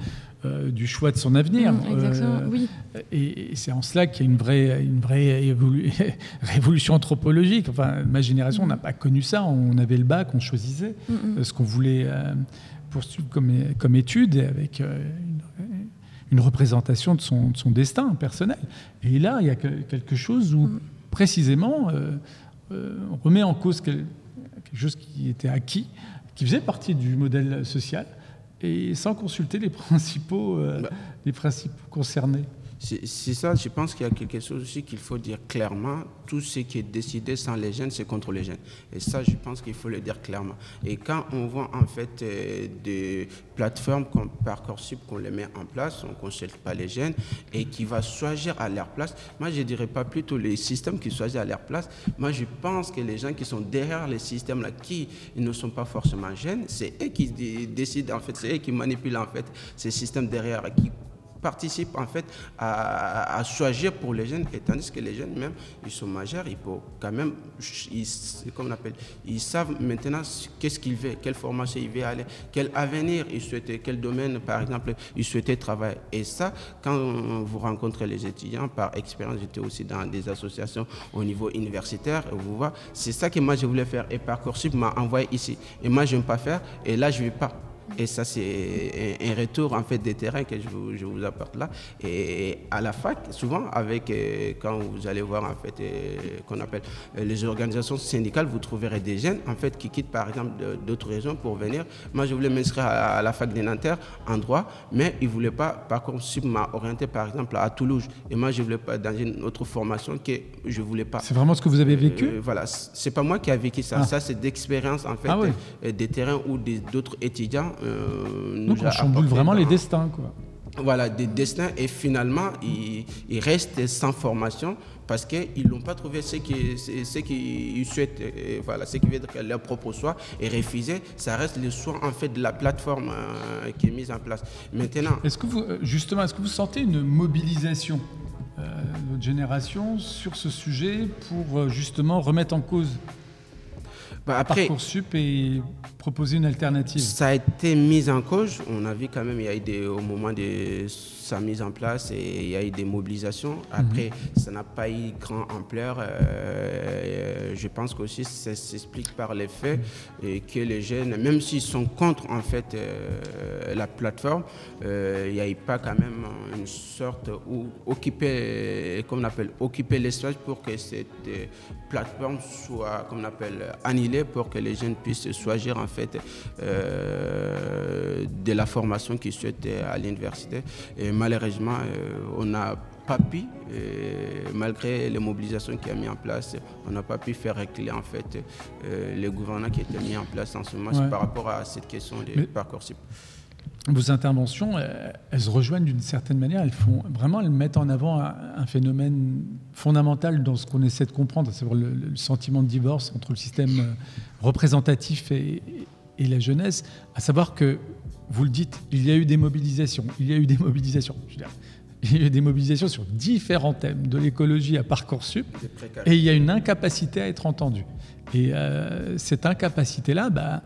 euh, du choix de son avenir. Mmh, exactement, euh, oui. Et, c'est en cela qu'il y a une vraie, une vraie <laughs> révolution anthropologique. Enfin, ma génération n'a pas connu ça. On avait le bac, on choisissait mmh, mmh. ce qu'on voulait poursuivre comme, comme étude avec une, une représentation de son, de son, destin personnel. Et là, il y a quelque chose où, précisément, on remet en cause quelque chose qui était acquis, qui faisait partie du modèle social, et sans consulter les <laughs> principaux, bah. les principaux concernés. C'est ça, je pense qu'il y a quelque chose aussi qu'il faut dire clairement. Tout ce qui est décidé sans les jeunes, c'est contre les jeunes. Et ça, je pense qu'il faut le dire clairement. Et quand on voit en fait euh, des plateformes comme Parcoursup qu'on les met en place, on ne consulte pas les jeunes et qui va choisir à leur place. Moi, je ne dirais pas plutôt les systèmes qui choisissent à leur place. Moi, je pense que les gens qui sont derrière les systèmes-là, qui ne sont pas forcément jeunes, c'est eux qui décident, en fait, c'est eux qui manipulent en fait ces systèmes derrière, qui participent en fait à, choisir pour les jeunes, et tandis que les jeunes même, ils sont majeurs, ils peuvent quand même, ils, savent maintenant qu'est-ce qu'ils veulent, quelle formation ils veulent aller, quel avenir ils souhaitaient, quel domaine par exemple ils souhaitaient travailler. Et ça, quand vous rencontrez les étudiants, par expérience, j'étais aussi dans des associations au niveau universitaire, vous voyez, c'est ça que moi je voulais faire. Et Parcoursup m'a envoyé ici. Et moi je veux pas faire, et là je ne vais pas. Et ça, c'est un retour en fait des terrains que je vous, je vous, apporte là. Et à la fac, souvent, avec euh, quand vous allez voir en fait euh, qu'on appelle euh, les organisations syndicales, vous trouverez des jeunes en fait qui quittent par exemple d'autres régions pour venir. Moi, je voulais m'inscrire à, la fac des Nanterre en droit, mais ils voulaient pas. Par contre, si m'a orienté par exemple à Toulouse, et moi, je voulais pas dans une autre formation que je voulais pas. C'est vraiment ce que vous avez vécu? Voilà, c'est pas moi qui ai vécu ça. Ah. Ça, c'est d'expérience en fait ah des terrains où d'autres étudiants euh, Donc on chamboule vraiment les destins, quoi. Voilà, des destins et finalement, ils, restent sans formation parce qu'ils n'ont pas trouvé ce qu'ils ce qui souhaitent, voilà, ce qui veut dire que leur propre choix est refusé. Ça reste le choix en fait de la plateforme euh, qui est mise en place. Maintenant, est-ce que vous euh, justement, est-ce que vous sentez une mobilisation de votre génération sur ce sujet pour justement remettre en cause bah après, Parcoursup et proposer une alternative Ça a été mis en cause. On a vu quand même, il y a eu des, au moment de sa mise en place et il y a eu des mobilisations. Après, mhm. ça n'a pas eu grand ampleur. Euh, je pense qu'aussi ça s'explique par les faits et que les jeunes, même s'ils sont contre en fait euh, la plateforme, euh, il n'y a eu pas quand même une sorte où occuper, comme on appelle, occuper l'espace pour que cette plateforme soit, comme on appelle, annulée pour que les jeunes puissent choisir en fait de la formation qu'ils souhaitent à l'université. Et malheureusement, euh, on n'a pas pu, euh, malgré les mobilisations qui a mis en place, on n'a pas pu faire reculer en fait euh, les gouvernements qui étaient mis en place en ce moment par rapport à cette question des parcours Vos interventions, elles, se rejoignent d'une certaine manière. Elles font vraiment, elles mettent en avant un, phénomène fondamental dans ce qu'on essaie de comprendre, à savoir le, sentiment de divorce entre le système représentatif et, et la jeunesse, à savoir que vous le dites, il y a eu des mobilisations. Il y a eu des mobilisations. il y a eu des mobilisations sur différents thèmes, de l'écologie à Parcoursup, et il y a une incapacité à être entendu. Et euh, cette incapacité-là bah,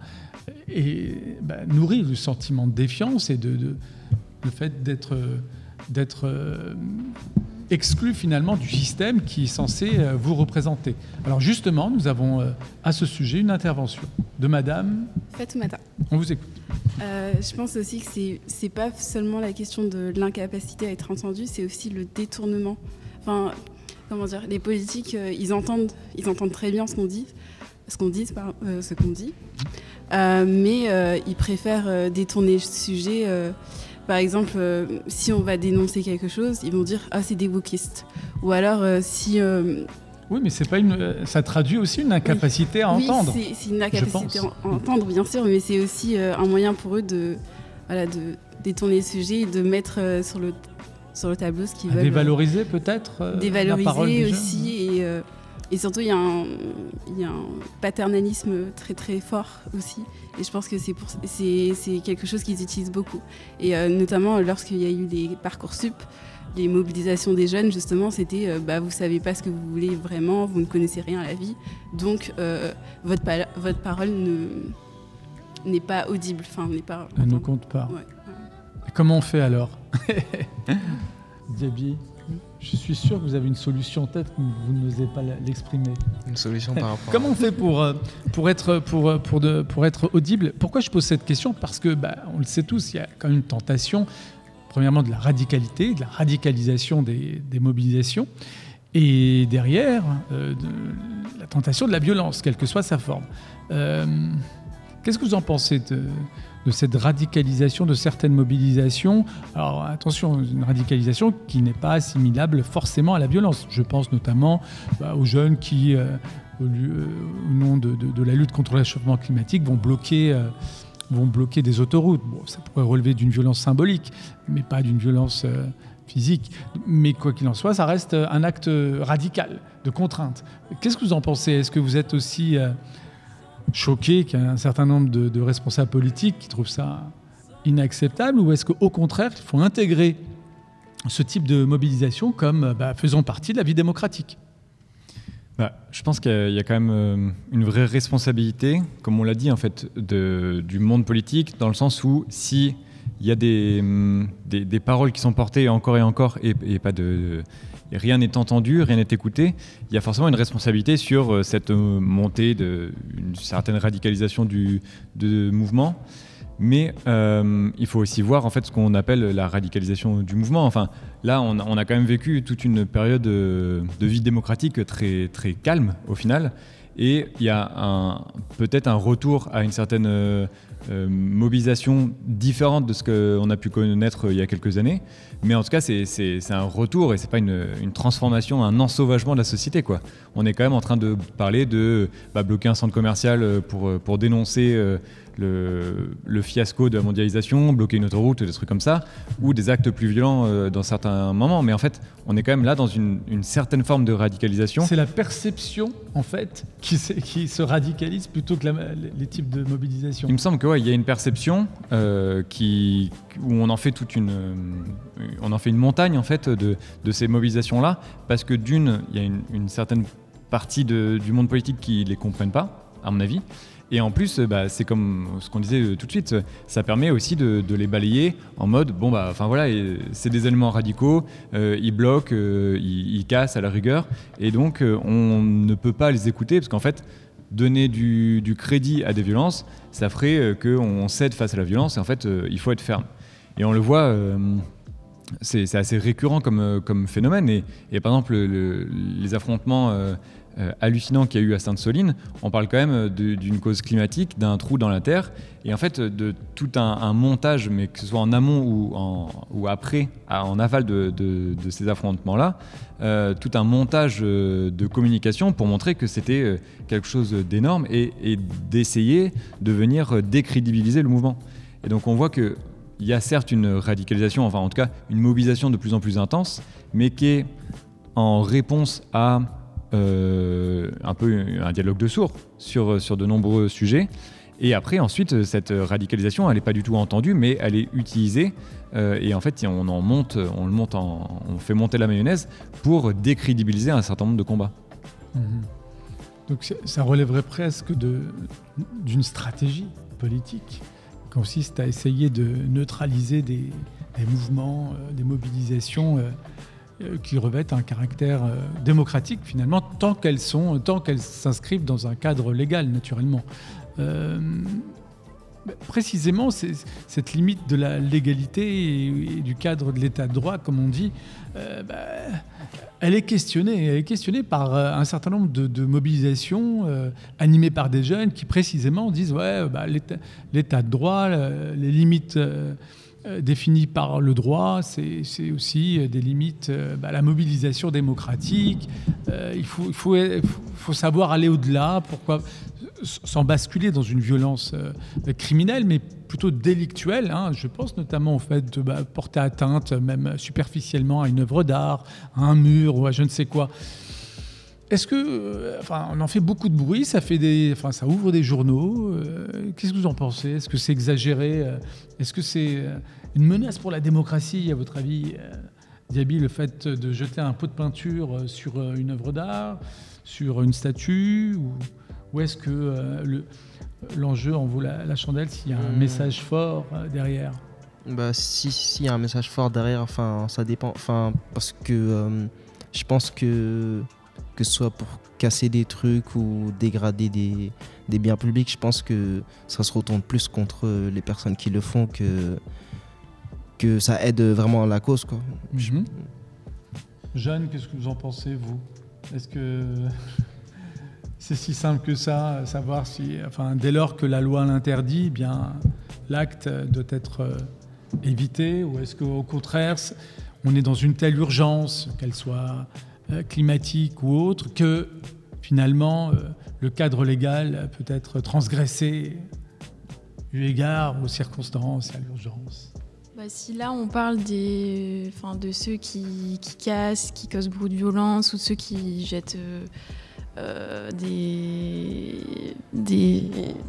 bah, nourrit le sentiment de défiance et de, le fait d'être d'être euh, exclu finalement du système qui est censé euh, vous représenter. Alors justement, nous avons à ce sujet une intervention de Madame Fatoumata. On vous écoute. Euh, je pense aussi que c'est n'est pas seulement la question de l'incapacité à être entendu, c'est aussi le détournement. Enfin, comment dire, les politiques, euh, ils entendent, ils entendent très bien ce qu'on dit, ce qu'on dit, euh, ce qu'on dit, mais ils préfèrent détourner le sujet. par exemple, si on va dénoncer quelque chose, ils vont dire ah c'est des wokistes. Ou alors si oui, mais c'est pas une. Ça traduit aussi une incapacité à entendre. Oui, c'est une incapacité à entendre, bien sûr, mais c'est aussi euh, un moyen pour eux de, voilà, de détourner le sujet et de mettre euh, sur le sur le tableau ce qu'ils veulent. Dévaloriser peut-être. Euh, dévaloriser aussi et, et surtout il y, a un, il y a un paternalisme très très fort aussi. Et je pense que c'est pour c'est quelque chose qu'ils utilisent beaucoup. Et notamment lorsqu'il y a eu des parcours sup les mobilisations des jeunes, justement, c'était euh, bah, vous savez pas ce que vous voulez vraiment, vous ne connaissez rien à la vie, donc euh, votre, votre parole n'est pas audible. Enfin, n'est pas. Elle ne compte pas. comment on fait alors? <laughs> Diaby? Je suis sûr que vous avez une solution en tête, mais vous n'osez pas l'exprimer. Une solution par rapport. Comment on fait pour, euh, pour, être, pour, pour, pour être audible? Pourquoi je pose cette question? Parce que, bah, on le sait tous, il y a quand même une tentation premièrement de la radicalité, de la radicalisation des, mobilisations, et derrière, de la tentation de la violence, quelle que soit sa forme. Qu'est-ce que vous en pensez de, de cette radicalisation de certaines mobilisations. Alors attention, une radicalisation qui n'est pas assimilable forcément à la violence. Je pense notamment bah, aux jeunes qui, euh, euh, au, nom de, la lutte contre le climatique, vont bloquer, euh, vont bloquer des autoroutes. Bon, ça pourrait relever d'une violence symbolique, mais pas d'une violence physique. Mais quoi qu'il en soit, ça reste un acte radical de contrainte. Qu'est-ce que vous en pensez? Est-ce que vous êtes aussi choqué qu'il y a un certain nombre de, responsables politiques qui trouvent ça inacceptable ou est-ce qu'au contraire, il faut intégrer ce type de mobilisation comme bah, faisant partie de la vie démocratique? Bah, je pense qu'il y a quand même euh, une vraie responsabilité, comme on l'a dit en fait, du monde politique, dans le sens où si il y a des, hum, des, paroles qui sont portées encore et encore et, pas de, rien n'est entendu, rien n'est écouté, il y a forcément une responsabilité sur euh, cette euh, montée d'une certaine radicalisation du de mouvement. Mais euh, il faut aussi voir en fait ce qu'on appelle la radicalisation du mouvement. Enfin, là, on, a quand même vécu toute une période de, vie démocratique très très calme au final, et il y a peut-être un retour à une certaine euh, mobilisation différente de ce qu'on a pu connaître euh, il y a quelques années. Mais en tout cas, c'est un retour et c'est pas une, transformation, un ensauvagement de la société. Quoi. On est quand même en train de parler de bah, bloquer un centre commercial euh, pour, pour dénoncer le, fiasco de la mondialisation, bloquer une autoroute, des trucs comme ça, ou des actes plus violents euh, dans certains moments. Mais en fait, on est quand même là dans une, certaine forme de radicalisation. C'est la perception, en fait, qui, qui se radicalise plutôt que les types de mobilisation. Il me semble qu'il ouais, y a une perception euh, qui, où on en fait toute une, on en fait une montagne en fait de, de ces mobilisations-là, parce que d'une, il y a une, certaine partie de, du monde politique qui les comprennent pas, à mon avis. Et en plus, bah, c'est comme ce qu'on disait euh, tout de suite, ça permet aussi de, les balayer en mode bon bah, enfin voilà, c'est des éléments radicaux, euh, ils bloquent, euh, ils, cassent à la rigueur, et donc on ne peut pas les écouter parce qu'en fait, donner du, crédit à des violences, ça ferait qu'on cède face à la violence, et en fait, il faut être ferme. Et on le voit c'est assez récurrent comme, phénomène. Et, par exemple, les affrontements hallucinant qu'il y a eu à Sainte-Soline, on parle quand même euh, d'une cause climatique, d'un trou dans la terre, et en fait de tout un, montage, mais que ce soit en amont ou, après, en aval de, ces affrontements-là, euh, tout un montage de communication pour montrer que c'était quelque chose d'énorme et, d'essayer de venir décrédibiliser le mouvement. Et donc on voit que il y a certes une radicalisation, enfin en tout cas une mobilisation de plus en plus intense, mais qui est en réponse à euh, un peu un dialogue de sourds sur, sur de nombreux sujets. Et après, ensuite, cette radicalisation, elle n'est pas du tout entendue, mais elle est utilisée. Euh, et en fait, on en monte, on le monte, on fait monter la mayonnaise pour décrédibiliser un certain nombre de combats. Mhm. Donc ça relèverait presque d'une stratégie politique qui consiste à essayer de neutraliser des, mouvements, euh, des mobilisations euh, qui revêtent un caractère euh, démocratique finalement, tant qu'elles sont, tant qu'elles s'inscrivent dans un cadre légal naturellement. Euh, précisément, cette limite de la légalité et, du cadre de l'état de droit, comme on dit, bah, elle est questionnée. Elle est questionnée par un certain nombre de, mobilisations animées par des jeunes qui précisément disent ouais, bah, l'état de droit, les limites euh, défini par le droit, c'est aussi euh, des limites à euh, bah, la mobilisation démocratique. il, faut, savoir aller au-delà, pourquoi sans basculer dans une violence criminelle, mais plutôt délictuelle. Hein. Je pense notamment au fait de bah, porter atteinte, même superficiellement, à une œuvre d'art, à un mur ou à je ne sais quoi. Est-ce que, euh, enfin, on en fait beaucoup de bruit, ça fait des, enfin, ça ouvre des journaux. Euh, qu'est-ce que vous en pensez? Est-ce que c'est exagéré euh, Est-ce que c'est une menace pour la démocratie, à votre avis, Diaby, le fait de jeter un pot de peinture sur une œuvre d'art, sur une statue, ou, est-ce que l'enjeu en vaut la, chandelle s'il y a un hmm. message fort derrière? Bah, si, s'il y a un message fort derrière, enfin, ça dépend, enfin, parce que je pense que que ce soit pour casser des trucs ou dégrader des, biens publics, je pense que ça se retourne plus contre les personnes qui le font que, que ça aide vraiment la cause. Quoi. Mhm. Jeanne, qu'est-ce que vous en pensez, vous? Est-ce que <laughs> c'est si simple que ça, savoir si, enfin, dès lors que la loi l'interdit, eh bien, l'acte doit être euh, évité, ou est-ce qu'au contraire, on est dans une telle urgence, qu'elle soit euh, climatique ou autre, que finalement, euh, le cadre légal peut être transgressé eu égard aux circonstances et à l'urgence bah, si là on parle des, enfin, de ceux qui, qui, cassent, qui causent beaucoup de violence ou de ceux qui jettent euh, euh, des, des,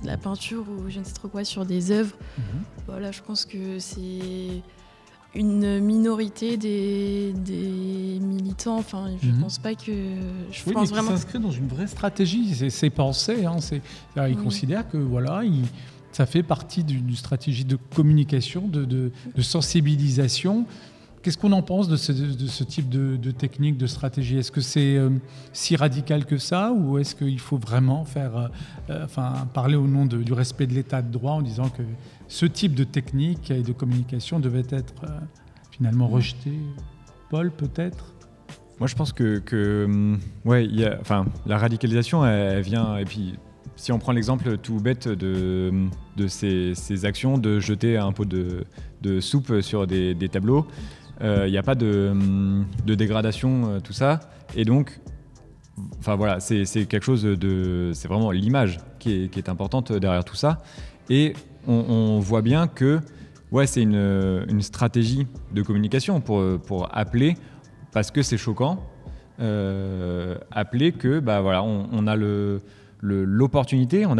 de la peinture ou je ne sais trop quoi sur des œuvres, mhm. voilà, je pense que c'est une minorité des, des, militants. Enfin, je ne mhm. pense pas que. Je oui, pense mais vraiment. s'inscrit dans une vraie stratégie. C'est pensé. Hein, ils considèrent que voilà, ça fait partie d'une stratégie de communication, de, sensibilisation. Qu'est-ce qu'on en pense de ce, type de, technique, de stratégie? Est-ce que c'est euh, si radical que ça ou est-ce qu'il faut vraiment faire, euh, euh, enfin, parler au nom du respect de l'état de droit en disant que ce type de technique et de communication devait être finalement rejeté Paul, peut-être? Moi, je pense que, hum, ouais, enfin, la radicalisation, elle, vient, et puis si on prend l'exemple tout bête de, de ces, actions de jeter un pot de, soupe sur des, tableaux, il euh, n'y a pas de, dégradation, euh, tout ça. Et donc, enfin voilà, c'est quelque chose de. C'est vraiment l'image qui est, importante derrière tout ça. Et on, voit bien que ouais, c'est une, stratégie de communication pour, pour appeler, parce que c'est choquant, euh, appeler que bah, voilà, on a le l'opportunité, on,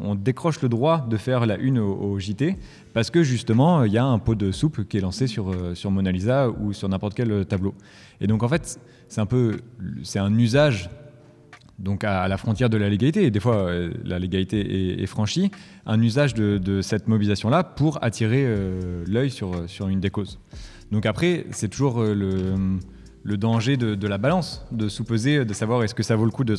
on décroche le droit de faire la une au, JT parce que justement, il y a un pot de soupe qui est lancé sur, euh, sur Mona Lisa ou sur n'importe quel tableau. Et donc en fait, c'est un peu, c'est un usage donc à, la frontière de la légalité, et des fois euh, la légalité est, franchie, un usage de, cette mobilisation-là pour attirer euh, l'œil sur, sur une des causes. Donc après, c'est toujours le danger de, la balance, de sous-peser, de savoir est-ce que ça vaut le coup de,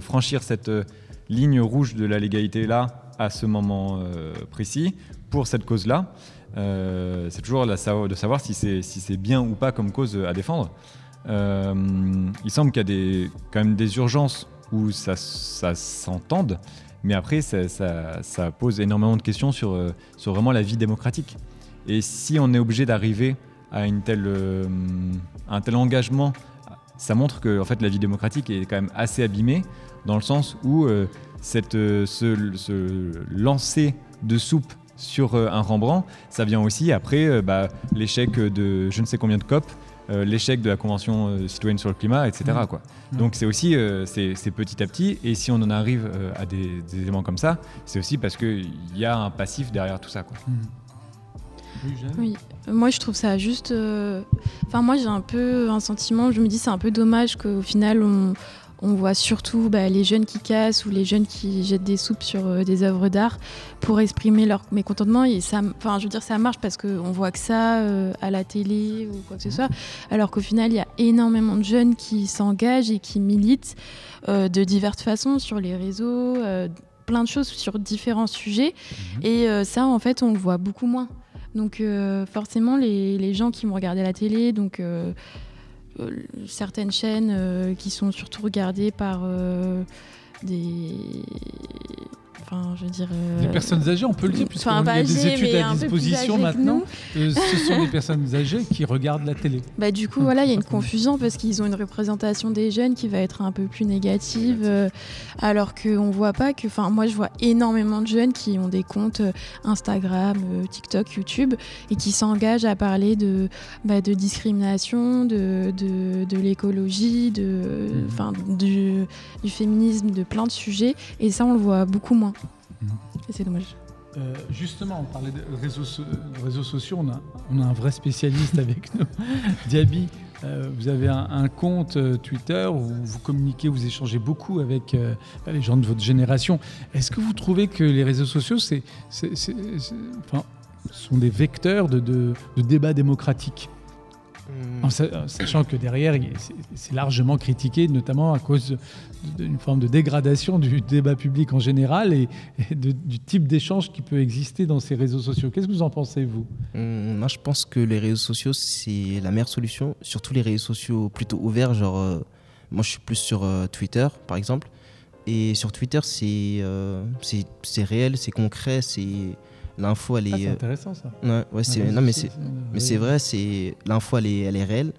franchir cette euh, ligne rouge de la légalité là à ce moment euh, précis pour cette cause-là. Euh, c'est toujours de savoir si c'est si bien ou pas comme cause à défendre. il semble qu'il y a des, quand même des urgences où ça, s'entende, mais après ça, pose énormément de questions sur, sur vraiment la vie démocratique. Et si on est obligé d'arriver à une telle, euh, un tel engagement, ça montre que fait, la vie démocratique est quand même assez abîmée, dans le sens où euh, cette, euh, ce, lancer de soupe sur un Rembrandt, ça vient aussi après bah, l'échec de je ne sais combien de COP, l'échec de la Convention citoyenne sur le climat, etc. Mmh. Quoi. Mmh. Donc c'est aussi c'est petit à petit, et si on en arrive à des, éléments comme ça, c'est aussi parce qu'il y a un passif derrière tout ça. Quoi. Mmh. Oui, moi je trouve ça juste. Euh, enfin, moi j'ai un peu un sentiment, je me dis c'est un peu dommage qu'au final on, on voit surtout bah, les jeunes qui cassent ou les jeunes qui jettent des soupes sur euh, des œuvres d'art pour exprimer leur mécontentement. Et ça, enfin, je veux dire, ça marche parce qu'on voit que ça euh, à la télé ou quoi que ce soit. Alors qu'au final, il y a énormément de jeunes qui s'engagent et qui militent de diverses façons sur les réseaux, plein de choses sur différents sujets. Mhm. Et ça, en fait, on le voit beaucoup moins. Donc euh, forcément, les, gens qui m'ont regardé à la télé, donc euh, euh, certaines chaînes qui sont surtout regardées par des je veux dire. Des personnes âgées, on peut le dire, puisqu'il y a des études à disposition maintenant. ce sont des personnes âgées qui regardent la télé. Bah, du coup, voilà, il y a une confusion parce qu'ils ont une représentation des jeunes qui va être un peu plus négative, euh, alors qu'on voit pas que. Enfin, moi, je vois énormément de jeunes qui ont des comptes euh, Instagram, euh, TikTok, YouTube et qui s'engagent à parler de, bah, de discrimination, de, de, l'écologie, de, mmh. du, du féminisme, de plein de sujets. Et ça, on le voit beaucoup moins. C'est dommage. Euh, justement, on parlait de réseaux, réseaux sociaux, on a, on a, un vrai spécialiste <laughs> avec nous. Diaby, euh, vous avez un, compte euh, Twitter où vous communiquez, vous échangez beaucoup avec les gens de votre génération. Est-ce que vous trouvez que les réseaux sociaux c'est, enfin, sont des vecteurs de, de, de débat démocratique En sachant que derrière, c'est largement critiqué, notamment à cause d'une forme de dégradation du débat public en général et, du type d'échange qui peut exister dans ces réseaux sociaux. Qu'est-ce que vous en pensez, vous? Hum, Moi, je pense que les réseaux sociaux, c'est la meilleure solution, surtout les réseaux sociaux plutôt ouverts. Genre, euh, moi, je suis plus sur euh, Twitter, par exemple. Et sur Twitter, c'est euh, réel, c'est concret, c'est l'info elle ah, est. c'est intéressant ça. Ouais, ouais c'est non mais c'est mais c'est vrai, c'est l'info elle est elle est réelle,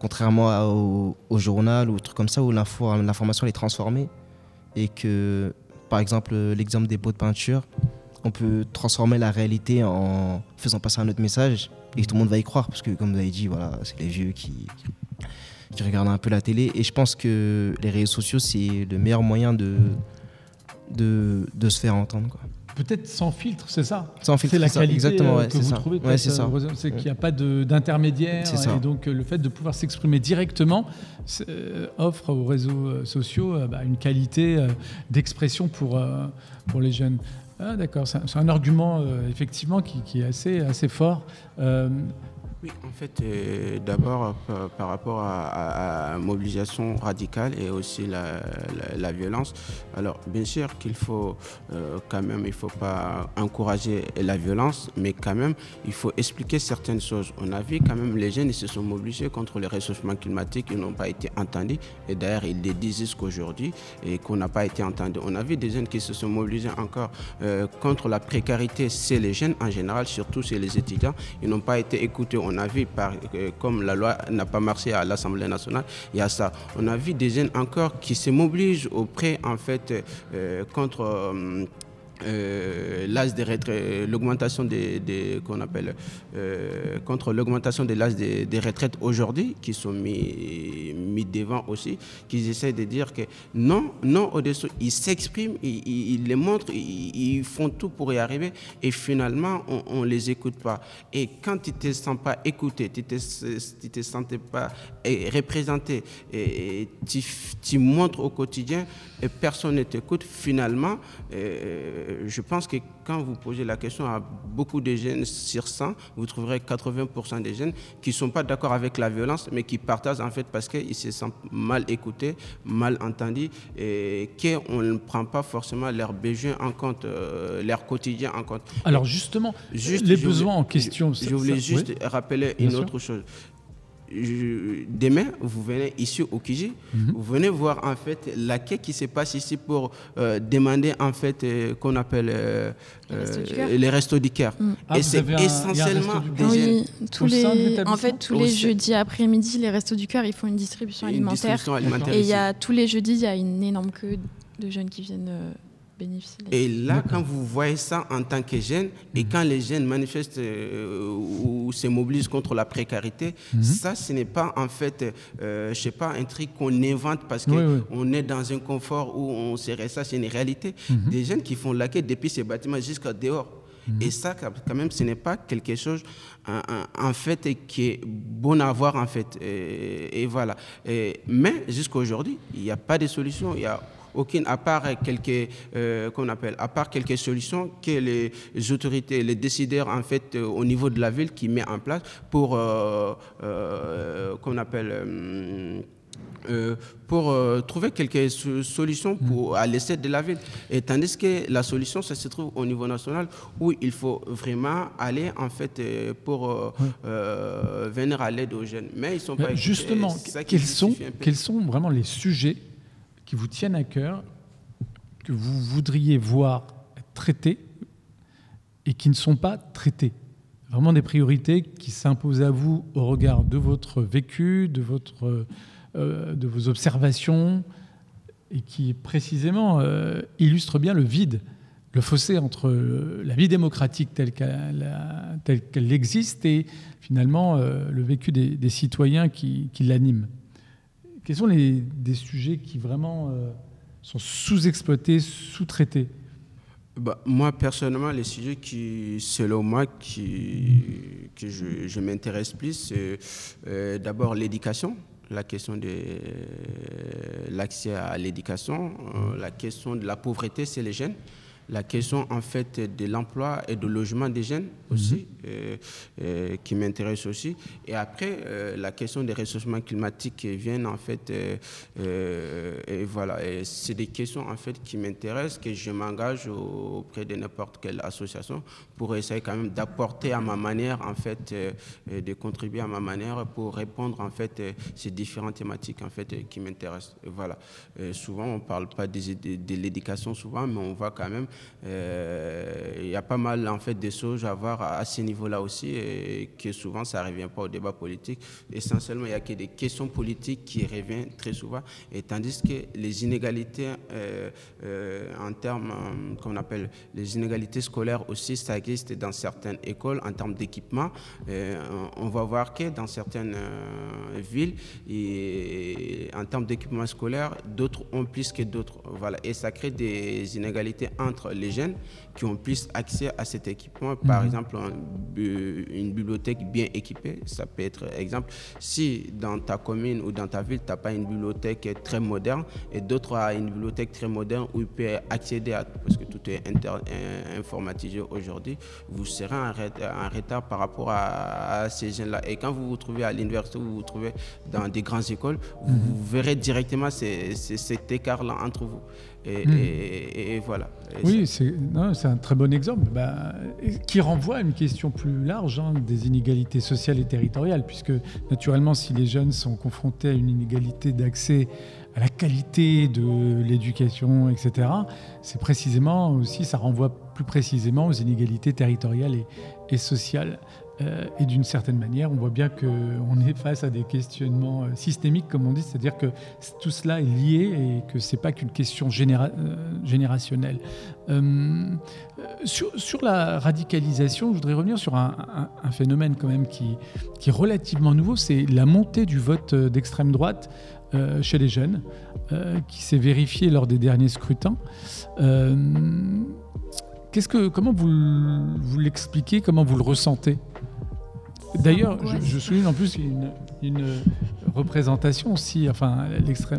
contrairement au, au, journal ou trucs comme ça où l'info l'information est transformée et que par exemple l'exemple des pots de peinture, on peut transformer la réalité en faisant passer un autre message et tout le monde va y croire parce que comme vous avez dit voilà c'est les vieux qui qui regardent un peu la télé. Et je pense que les réseaux sociaux, c'est le meilleur moyen de, de, de se faire entendre. Peut-être sans filtre, c'est ça Sans filtre, c'est la qualité exactement, euh, que vous trouvez. c'est. Euh, qu'il n'y a pas d'intermédiaire. Et donc euh, le fait de pouvoir s'exprimer directement offre aux réseaux sociaux bah, une qualité d'expression pour, pour les jeunes. Ah, D'accord, c'est un, argument effectivement qui, qui, est assez, assez fort. Oui, en fait, euh, d'abord euh, par rapport à, la mobilisation radicale et aussi la, violence. Alors, bien sûr qu'il faut euh, quand même, il faut pas encourager la violence, mais quand même, il faut expliquer certaines choses. On a vu quand même les jeunes, ils se sont mobilisés contre le réchauffement climatique, ils n'ont pas été entendus. Et d'ailleurs, ils le disent jusqu'aujourd'hui et qu'on n'a pas été entendus. On a vu des jeunes qui se sont mobilisés encore contre la précarité. C'est les jeunes en général, surtout c'est les étudiants. Ils n'ont pas été écoutés a vu, euh, comme la loi n'a pas marché à l'Assemblée nationale, il y a ça. On a vu des jeunes encore qui se mobilisent auprès, en fait, euh, contre... Euh, euh, l'âge des retraites, l'augmentation des, qu'on appelle euh, contre l'augmentation de l'âge des, retraites aujourd'hui, qui sont mis, mis devant aussi, qu'ils essaient de dire que non, non au-dessous, ils s'expriment, ils, les montrent, ils, font tout pour y arriver, et finalement on, ne les écoute pas. Et quand tu te sens pas écouté, tu te, tu te sentais pas représenté, et, tu, tu montres au quotidien, et personne ne t'écoute, finalement. Euh, je pense que quand vous posez la question à beaucoup de jeunes sur 100, vous trouverez 80% des jeunes qui ne sont pas d'accord avec la violence, mais qui partagent en fait parce qu'ils se sentent mal écoutés, mal entendus, et qu'on ne prend pas forcément leurs besoins en compte, euh, leur quotidien en compte. Alors justement, les besoins en question. Je, voulais juste rappeler une autre chose demain, vous venez ici au Kiji, mhm. vous venez voir en fait la quête qui se passe ici pour euh, demander en fait euh, qu'on appelle euh, les restos du cœur. Mm. Ah, Et c'est essentiellement des oui, tous les, en fait tous les jeudis après-midi, les restos du cœur, ils font une distribution alimentaire. Et il y a tous les jeudis, il y a une énorme queue de jeunes qui viennent et là, quand vous voyez ça en tant que jeune, et mhm. quand les jeunes manifestent euh, ou se mobilisent contre la précarité, mhm. ça, ce n'est pas en fait, euh, je sais pas, un truc qu'on invente parce qu'on est dans un confort où on serait ça, c'est une réalité. Mhm. Des jeunes qui font la quête depuis ces bâtiments jusqu'à dehors. Et ça, quand même, ce n'est pas quelque chose, en, fait, qui est bon à voir, en fait. Et, voilà. Et, mais jusqu'à aujourd'hui, il n'y a pas de solution. Il y a aucune, à part quelques, euh, qu'on appelle, à part quelques solutions que les autorités, les décideurs en fait euh, au niveau de la ville qui met en place pour, euh, qu'on appelle pour trouver quelques solutions pour, à l'essai de la ville. Et tandis que la solution, ça se trouve au niveau national où il faut vraiment aller en fait pour venir à l'aide aux jeunes. Mais ils sont pas. Justement, quels sont, quels sont vraiment les sujets qui vous tiennent à cœur, que vous voudriez voir traités et qui ne sont pas traités Vraiment des priorités qui s'imposent à vous au regard de votre vécu, de, euh, vos observations, et qui précisément euh, illustrent bien le vide, le fossé entre la vie démocratique telle qu'elle existe et finalement euh, le vécu des, citoyens qui l'animent. Quels sont les, des sujets qui vraiment euh, sont sous-exploités, sous-traités? Bah, Moi, personnellement, les sujets qui, selon moi, qui, que je, m'intéresse plus, c'est euh, d'abord l'éducation, la question de l'accès à l'éducation, euh, la question de la pauvreté, c'est les jeunes la question en fait de l'emploi et du logement des jeunes aussi, mhm. qui m'intéresse aussi. Et après, la question des ressourcements climatiques qui viennent en fait, et voilà, c'est des questions en fait qui m'intéressent, que je m'engage auprès de n'importe quelle association pour essayer quand même d'apporter à ma manière en fait, de contribuer à ma manière pour répondre en fait ces différentes thématiques en fait qui m'intéressent. Voilà. souvent, on parle pas de, l'éducation souvent, mais on voit quand même, euh, il y a pas mal en fait de choses à voir à, ce niveau-là aussi, et que souvent ça revient pas au débat politique. Essentiellement, il y a que des questions politiques qui reviennent très souvent, et tandis que les inégalités euh, euh, en termes qu'on appelle les inégalités scolaires aussi, ça existe dans certaines écoles en termes d'équipement. on va voir que dans certaines villes, et en termes d'équipement scolaire, d'autres ont plus que d'autres. Voilà. Et ça crée des inégalités entre les jeunes qui ont plus accès à cet équipement. Par mhm. exemple, une bibliothèque bien équipée, ça peut être exemple. Si dans ta commune ou dans ta ville, tu n'as pas une bibliothèque très moderne et d'autres ont une bibliothèque très moderne où ils peuvent accéder à parce que tout est informatisé aujourd'hui, vous serez en, retard par rapport à, ces jeunes-là. Et quand vous vous trouvez à l'université ou vous vous trouvez dans des grandes écoles, vous, mhm. verrez directement cet écart-là entre vous. Hmm. Et, voilà. oui, c'est un très bon exemple bah, qui renvoie à une question plus large hein, des inégalités sociales et territoriales, puisque naturellement, si les jeunes sont confrontés à une inégalité d'accès à la qualité de l'éducation, etc., c'est précisément aussi, ça renvoie plus précisément aux inégalités territoriales et, et sociales. Euh, et d'une certaine manière, on voit bien qu'on est face à des questionnements euh, systémiques, comme on dit, c'est-à-dire que tout cela est lié et que ce n'est pas qu'une question euh, générationnelle. sur, la radicalisation, je voudrais revenir sur un, phénomène quand même qui, est relativement nouveau, c'est la montée du vote d'extrême droite chez les jeunes, qui s'est vérifiée lors des derniers scrutins. Que, comment vous l'expliquez, comment vous le ressentez? D'ailleurs, je, souligne en plus une, une représentation aussi, enfin,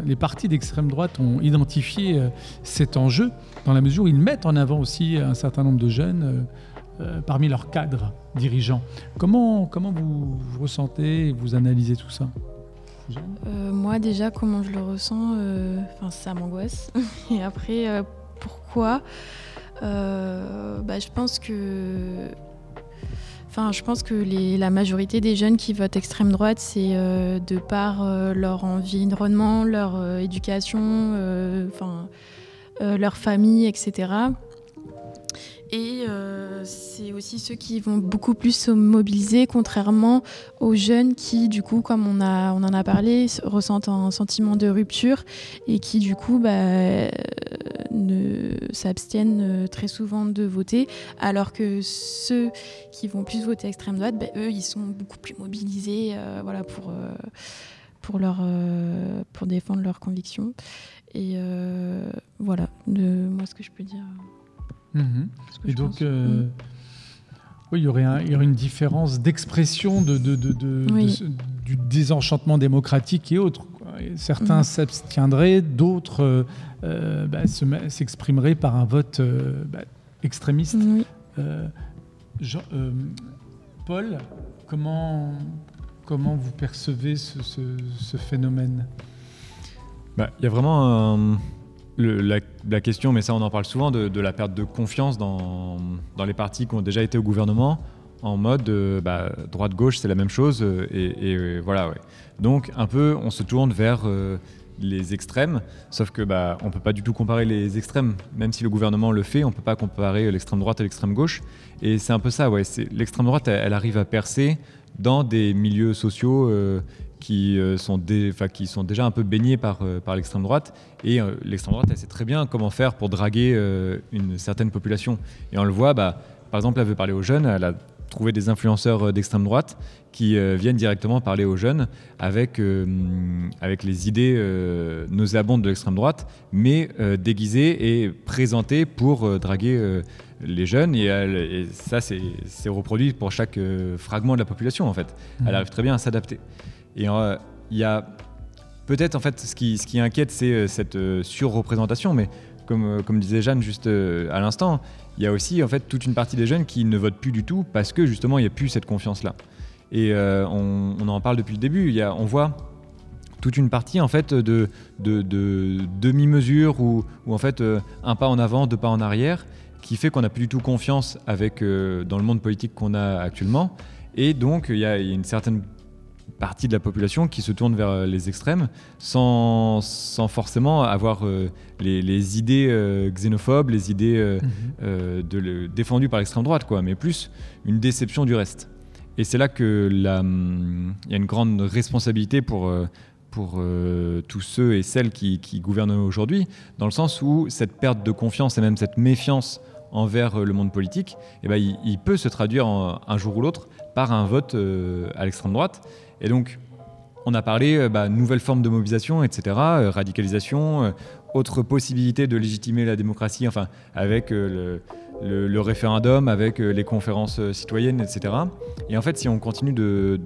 les partis d'extrême droite ont identifié euh, cet enjeu dans la mesure où ils mettent en avant aussi un certain nombre de jeunes euh, euh, parmi leurs cadres dirigeants. Comment, comment vous, ressentez vous analysez tout ça? Moi déjà, comment je le ressens, enfin ça m'angoisse. <laughs> et après, pourquoi? Bah, Je pense que Enfin, je pense que la majorité des jeunes qui votent extrême droite, c'est euh, de par euh, leur environnement, leur euh, éducation, leur famille, etc. Et c'est aussi ceux qui vont beaucoup plus se mobiliser, contrairement aux jeunes qui, du coup, comme on, a, on en a parlé, ressentent un sentiment de rupture et qui, du coup, bah, ne s'abstiennent très souvent de voter, alors que ceux qui vont plus voter extrême droite, bah, eux, ils sont beaucoup plus mobilisés euh, voilà, pour, euh, pour, leur, pour défendre leurs convictions. Et voilà, de, moi, ce que je peux dire. Mhm. Et donc, euh, oui, il y, aurait il y aurait une différence d'expression de, de, de, du désenchantement démocratique et autres. Certains mhm. s'abstiendraient, d'autres euh, euh, bah, s'exprimeraient par un vote bah, extrémiste. Paul, comment, comment vous percevez ce, ce, ce phénomène? Bah, Il y a vraiment un la, question, mais ça on en parle souvent, de, la perte de confiance dans, dans, les partis qui ont déjà été au gouvernement, en mode euh, bah, droite-gauche, c'est la même chose. Euh, et, euh, voilà. Donc un peu, on se tourne vers les extrêmes, sauf que bah, on peut pas du tout comparer les extrêmes, même si le gouvernement le fait, on peut pas comparer l'extrême droite et l'extrême gauche. Et c'est un peu ça. L'extrême droite, elle, arrive à percer dans des milieux sociaux qui, sont déjà un peu baignés par, l'extrême droite. Et l'extrême droite, elle sait très bien comment faire pour draguer une certaine population. Et on le voit, bah, par exemple, elle veut parler aux jeunes, elle a trouvé des influenceurs d'extrême droite qui viennent directement parler aux jeunes avec, avec les idées nauséabondes de l'extrême droite, mais déguisées et présentées pour draguer les jeunes. Et, ça, c'est reproduit pour chaque fragment de la population, en fait. Elle mmh. arrive très bien à s'adapter. Et euh, il y a peut-être en fait ce qui, ce qui inquiète, c'est euh, cette euh, surreprésentation, mais comme, comme disait Jeanne juste à l'instant, il y a aussi en fait toute une partie des jeunes qui ne votent plus du tout parce que justement il n'y a plus cette confiance-là. Et on, on, en parle depuis le début. Il y a, on voit toute une partie en fait de, de, demi-mesure ou, en fait un pas en avant, deux pas en arrière qui fait qu'on n'a plus du tout confiance avec, dans le monde politique qu'on a actuellement. Et donc, il y, a une certaine partie de la population qui se tourne vers euh, les extrêmes sans, sans forcément avoir euh, les, idées euh, xénophobes, les idées mhm. de défendues par l'extrême droite, quoi, mais plus une déception du reste. Et c'est là que il y a une grande responsabilité pour, pour tous ceux et celles qui, gouvernent aujourd'hui, dans le sens où cette perte de confiance et même cette méfiance envers le monde politique, eh ben, il, peut se traduire un jour ou l'autre par un vote à l'extrême droite. Et donc, on a parlé euh, bah, nouvelles formes de mobilisation, etc., euh, radicalisation, euh, autre possibilité de légitimer la démocratie, enfin, avec le, référendum, avec les conférences citoyennes, etc. Et en fait, si on continue de,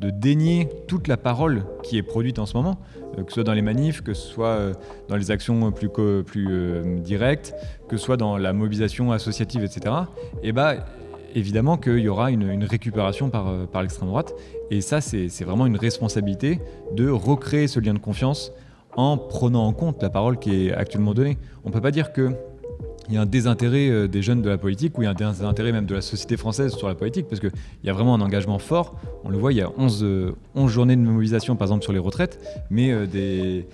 dénier toute la parole qui est produite en ce moment, que ce soit dans les manifs, que ce soit dans les actions plus, plus directes, que ce soit dans la mobilisation associative, etc., et bah, évidemment qu'il y aura une, récupération par, euh, par l'extrême droite. Et ça, c'est vraiment une responsabilité de recréer ce lien de confiance en prenant en compte la parole qui est actuellement donnée. On ne peut pas dire qu'il y a un désintérêt euh, des jeunes de la politique ou il y a un désintérêt même de la société française sur la politique, parce qu'il y a vraiment un engagement fort. On le voit, il y a 11, 11 euh, journées de mobilisation, par exemple, sur les retraites, mais des,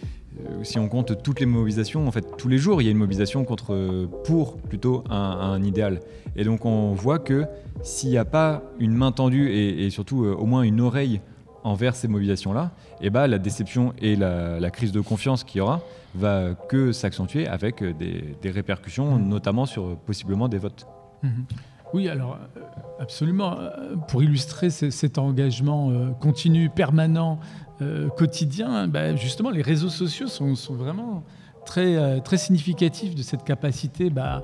si on compte toutes les mobilisations, en fait, tous les jours, il y a une mobilisation contre, pour plutôt un, idéal. Et donc, on voit que s'il n'y a pas une main tendue et, surtout euh, au moins une oreille envers ces mobilisations-là, et eh ben, la déception et la, crise de confiance qu'il y aura va que s'accentuer avec des, répercussions, mmh. notamment sur possiblement des votes. Mmh. Oui, alors euh, absolument. Pour illustrer cet engagement continu, permanent euh, quotidien, bah, justement, les réseaux sociaux sont, vraiment très, euh, très significatifs de cette capacité bah,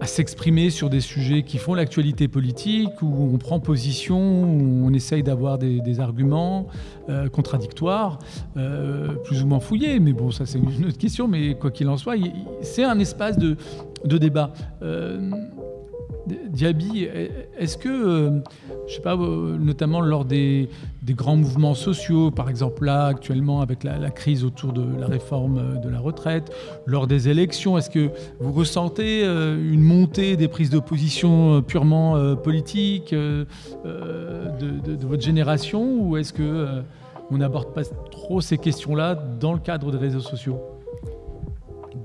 à s'exprimer sur des sujets qui font l'actualité politique, où on prend position, où on essaye d'avoir des, arguments euh, contradictoires, plus ou moins fouillés, mais bon, ça c'est une autre question, mais quoi qu'il en soit, c'est un espace de, de débat. Diaby, est-ce que, euh, je sais pas, euh, notamment lors des, grands mouvements sociaux, par exemple là actuellement avec la, crise autour de la réforme de la retraite, lors des élections, est-ce que vous ressentez euh, une montée des prises d'opposition purement politiques de, votre génération, ou est-ce que on n'aborde pas trop ces questions-là dans le cadre des réseaux sociaux?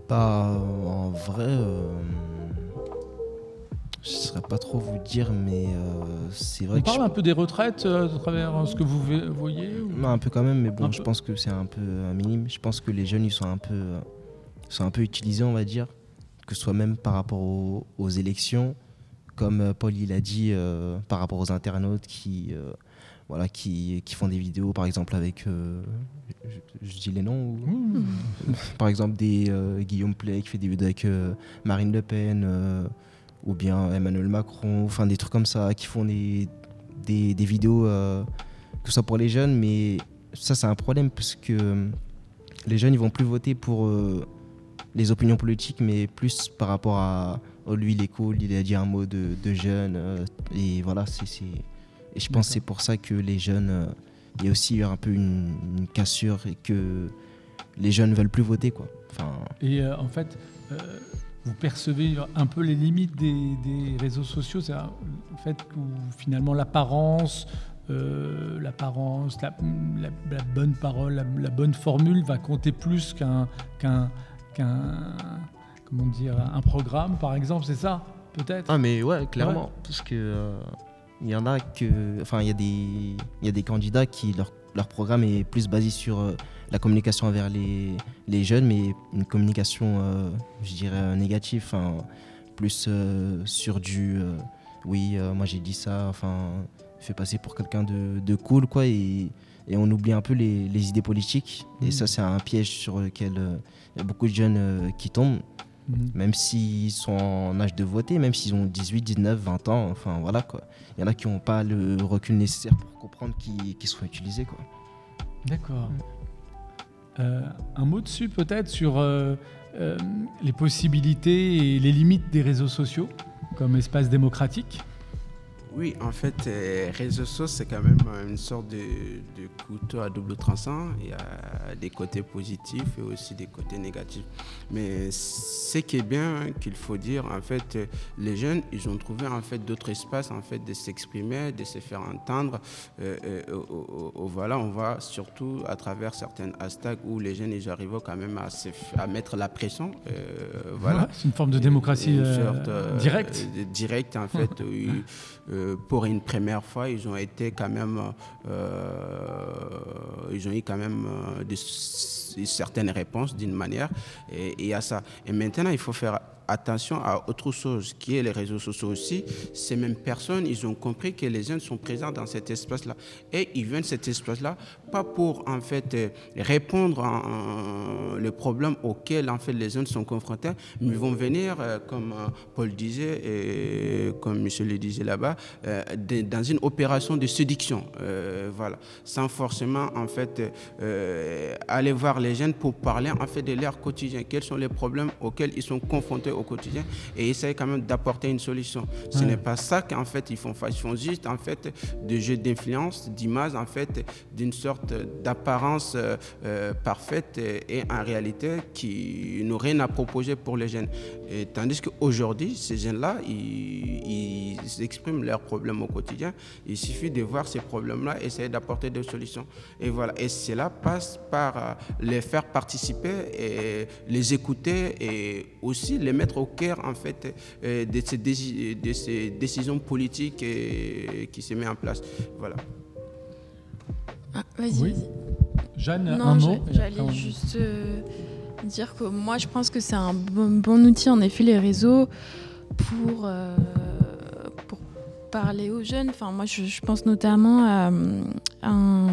En vrai je ne saurais pas trop vous dire, mais euh, c'est vrai On que. parle un peu des retraites euh, à travers ce que vous voyez Un peu quand même, mais bon, je pense que c'est un peu un minime. Je pense que les jeunes, ils sont un peu, sont un peu utilisés, on va dire, que ce soit même par rapport aux, élections, comme euh, Paul il a dit, par rapport aux internautes qui. voilà, qui, qui, font des vidéos, par exemple, avec. Je, dis les noms mmh. Par exemple, des Guillaume Play qui fait des vidéos avec Marine Le Pen ou bien Emmanuel Macron, enfin des trucs comme ça, qui font des, des, vidéos, euh, que ce soit pour les jeunes, mais ça c'est un problème parce que les jeunes ils vont plus voter pour euh, les opinions politiques, mais plus par rapport à oh, lui il est cool, il a dit un mot de, de jeune, euh, et voilà, c'est, et je pense que c'est pour ça que les jeunes, il y a aussi un peu une, une, cassure et que les jeunes veulent plus voter quoi. Enfin, et en fait vous percevez un peu les limites des, réseaux sociaux, c'est le fait que finalement l'apparence, euh, l'apparence, la, bonne parole, la, bonne formule va compter plus qu'un comment dire un programme par exemple, c'est ça peut-être? Ah mais ouais, clairement, parce que euh, il y en a que, enfin il y a des il y a des candidats qui leur leur programme est plus basé sur euh, la communication envers les, les, jeunes, mais une communication, euh, je dirais, négative, plus euh, sur du oui, moi j'ai dit ça, enfin, fait passer pour quelqu'un de, de, cool, quoi, et, et, on oublie un peu les, les idées politiques. Et mmh. ça, c'est un piège sur lequel il y a beaucoup de jeunes qui tombent. Mmh. Même s'ils sont en âge de voter, même s'ils ont 18, 19, 20 ans, enfin voilà quoi. Il y en a qui n'ont pas le recul nécessaire pour comprendre qu'ils sont utilisés quoi. D'accord. Un mot dessus peut-être sur les possibilités et les limites des réseaux sociaux comme espace démocratique? Oui, en fait, euh, réseaux sociaux, c'est quand même une sorte de, couteau à double tranchant. Il y a des côtés positifs et aussi des côtés négatifs. Mais ce qui est bien qu'il faut dire, en fait, les jeunes, ils ont trouvé en fait d'autres espaces en fait de s'exprimer, de se faire entendre. Euh, euh, voilà, on voit surtout à travers certains hashtags où les jeunes, ils arrivent quand même à, à mettre la pression. voilà, c'est une forme de démocratie directe. directe en fait. <laughs> Euh, pour une première fois, ils ont été quand même, euh, ils ont eu quand même euh, certaines réponses d'une manière. Et, et à ça. Et maintenant, il faut faire attention à autre chose qui est les réseaux sociaux aussi. Ces mêmes personnes, ils ont compris que les jeunes sont présents dans cet espace-là. Et ils viennent de cet espace-là pas pour en fait euh, répondre à, les problèmes auxquels en fait les jeunes sont confrontés, mais vont venir, euh, comme euh, Paul disait et comme Michel le disait là-bas, dans une opération de séduction, voilà, sans forcément en fait aller voir les jeunes pour parler en fait de leur quotidien, quels sont les problèmes auxquels ils sont confrontés au quotidien et essayer quand même d'apporter une solution. Ce n'est pas ça qu'en fait ils font. Ils font juste en fait de jeux d'influence, d'image en fait d'une sorte d'apparence euh, euh, parfaite et, en réalité qui n'ont rien à proposer pour les jeunes. Et tandis qu'aujourd'hui, ces jeunes-là, ils, expriment leurs problèmes au quotidien. Il suffit de voir ces problèmes-là, essayer d'apporter des solutions. Et voilà. Et cela passe par euh, les faire participer et les écouter et aussi les mettre au cœur en fait de ces, de ces décisions politiques qui se mettent en place. Voilà. Ah, vas-y, oui. Jeanne, un mot J'allais juste euh, dire que moi, je pense que c'est un bon, outil, en effet, les réseaux, pour, euh, pour parler aux jeunes. Enfin, moi, je, pense notamment à, un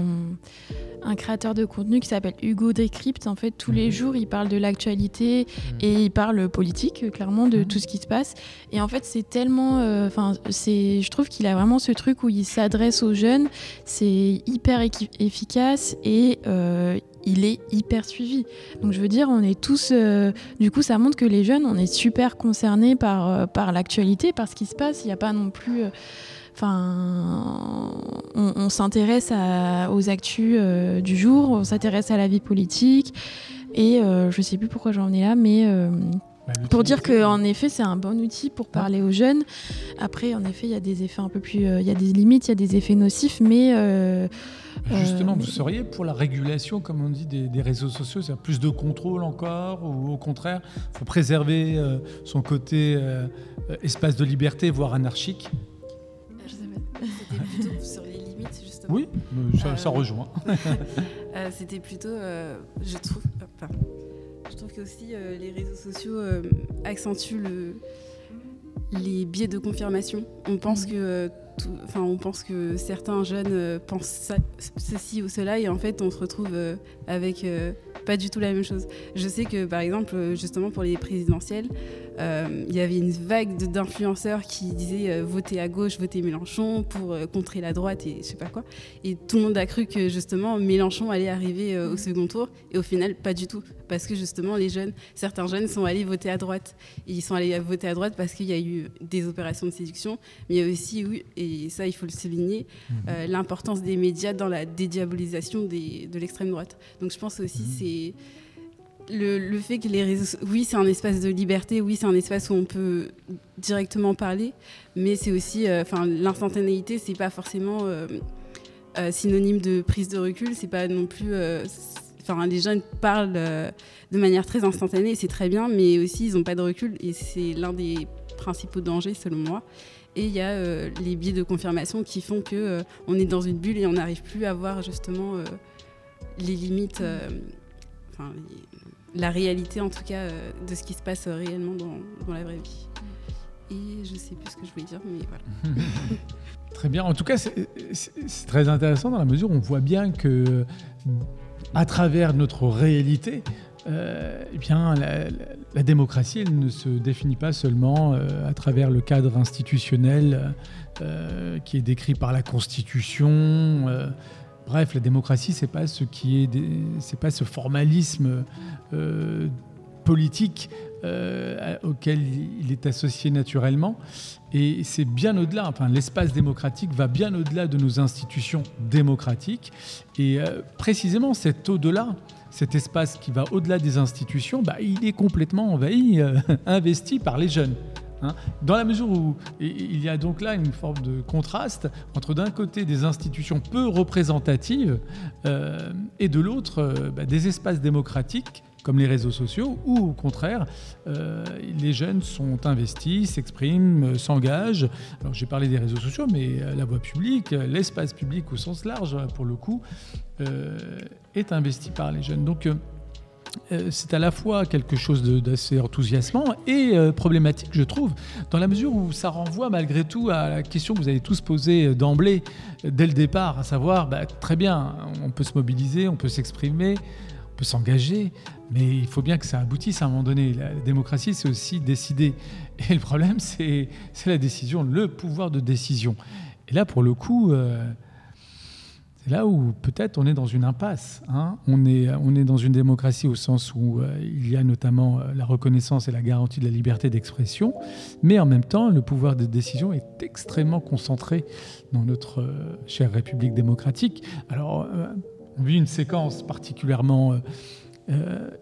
un créateur de contenu qui s'appelle Hugo Decrypt. En fait, tous les mhm. jours, il parle de l'actualité mhm. et il parle politique, clairement, de mhm. tout ce qui se passe. Et en fait, c'est tellement. Euh, enfin, c'est, je trouve qu'il a vraiment ce truc où il s'adresse aux jeunes. C'est hyper efficace et euh, il est hyper suivi. Donc je veux dire, on est tous, euh, du coup, ça montre que les jeunes, on est super concernés par, par l'actualité, par ce qui se passe. Il n'y a pas non plus, Enfin, on, s'intéresse aux actus euh, du jour, on s'intéresse à la vie politique. Et euh, je ne sais plus pourquoi j'en ai là, mais euh, pour dire qu'en effet, c'est un bon outil pour parler aux jeunes. Après, en effet, il y a des effets un peu plus. Il y a des limites, il y a des effets nocifs, mais. Justement, vous seriez pour la régulation, comme on dit, des, réseaux sociaux C'est-à-dire plus de contrôle encore Ou au contraire, il faut préserver son côté espace de liberté, voire anarchique? C'était plutôt <laughs> sur les limites, justement. Oui, ça, euh, rejoint. <laughs> Euh, c'était plutôt, euh, je trouve, je trouve que aussi les réseaux sociaux accentuent le, les biais de confirmation. On pense mm. que enfin, on pense que certains jeunes pensent ceci ou cela et en fait on se retrouve avec pas du tout la même chose. Je sais que par exemple justement pour les présidentielles, euh, il y avait une vague d'influenceurs qui disaient euh, votez à gauche, votez Mélenchon pour euh, contrer la droite et je sais pas quoi. Et tout le monde a cru que justement Mélenchon allait arriver au second tour et au final pas du tout parce que justement les jeunes, certains jeunes sont allés voter à droite. Et ils sont allés voter à droite parce qu'il y a eu des opérations de séduction, mais il y a aussi, oui, et ça il faut le souligner, mmh. l'importance des médias dans la dédiabolisation de l'extrême droite. Donc je pense aussi mmh. c'est le, fait que les réseaux, oui, c'est un espace de liberté, oui, c'est un espace où on peut directement parler, mais c'est aussi, euh, enfin, l'instantanéité, c'est pas forcément euh, euh, synonyme de prise de recul, c'est pas non plus, enfin, les jeunes parlent de manière très instantanée, c'est très bien, mais aussi ils n'ont pas de recul, et c'est l'un des principaux dangers selon moi. Et il y a les biais de confirmation qui font que on est dans une bulle et on n'arrive plus à voir justement les limites, la réalité en tout cas euh, de ce qui se passe réellement dans, la vraie vie. Et je sais plus ce que je voulais dire, mais voilà. <laughs> très bien. En tout cas, c'est très intéressant dans la mesure où on voit bien que à travers notre réalité, euh, eh bien, la, démocratie elle ne se définit pas seulement euh, à travers le cadre institutionnel qui est décrit par la Constitution Bref, la démocratie, pas ce qui pas ce formalisme euh, politique euh, auquel il est associé naturellement. Et c'est bien au-delà, enfin, l'espace démocratique va bien au-delà de nos institutions démocratiques. Et euh, précisément cet au-delà, cet espace qui va au-delà des institutions, bah, il est complètement envahi, <laughs> investi par les jeunes. Hein. dans la mesure où il y a donc là une forme de contraste entre d'un côté des institutions peu représentatives euh, et de l'autre euh, bah, des espaces démocratiques comme les réseaux sociaux, où au contraire, euh, les jeunes sont investis, s'expriment, s'engagent. Alors j'ai parlé des réseaux sociaux, mais la voie publique, l'espace public au sens large, pour le coup, est investi par les jeunes. Donc c'est à la fois quelque chose d'assez enthousiasmant et euh, problématique, je trouve, dans la mesure où ça renvoie malgré tout à la question que vous avez tous posée d'emblée, dès le départ, à savoir, bah, très bien, on peut se mobiliser, on peut s'exprimer, on peut s'engager, mais il faut bien que ça aboutisse à un moment donné. La démocratie, c'est aussi décider. Et le problème, c'est la décision, le pouvoir de décision. Et là, pour le coup... Euh, là où peut-être on est dans une impasse. Hein. On, est, on est dans une démocratie au sens où euh, il y a notamment euh, la reconnaissance et la garantie de la liberté d'expression, mais en même temps, le pouvoir de décision est extrêmement concentré dans notre euh, chère République démocratique. Alors, on vit une séquence particulièrement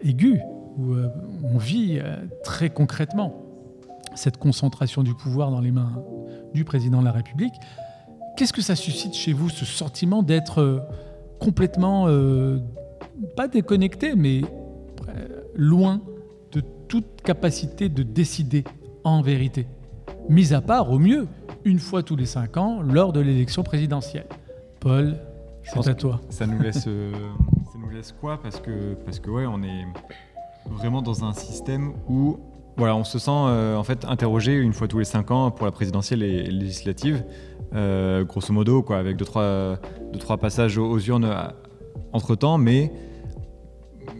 aiguë, où on vit très concrètement cette concentration du pouvoir dans les mains du président de la République. Qu'est-ce que ça suscite chez vous, ce sentiment d'être euh, complètement, euh, pas déconnecté, mais euh, loin de toute capacité de décider en vérité? Mis à part, au mieux, une fois tous les cinq ans, lors de l'élection présidentielle. Paul, c'est à toi. Ça nous laisse, <laughs> ça nous laisse quoi? Parce que, parce que ouais, on est vraiment dans un système où voilà, on se sent en fait interrogé une fois tous les cinq ans pour la présidentielle et législative. Euh, grosso modo, quoi, avec deux trois, deux, trois passages aux, urnes euh, entre temps, mais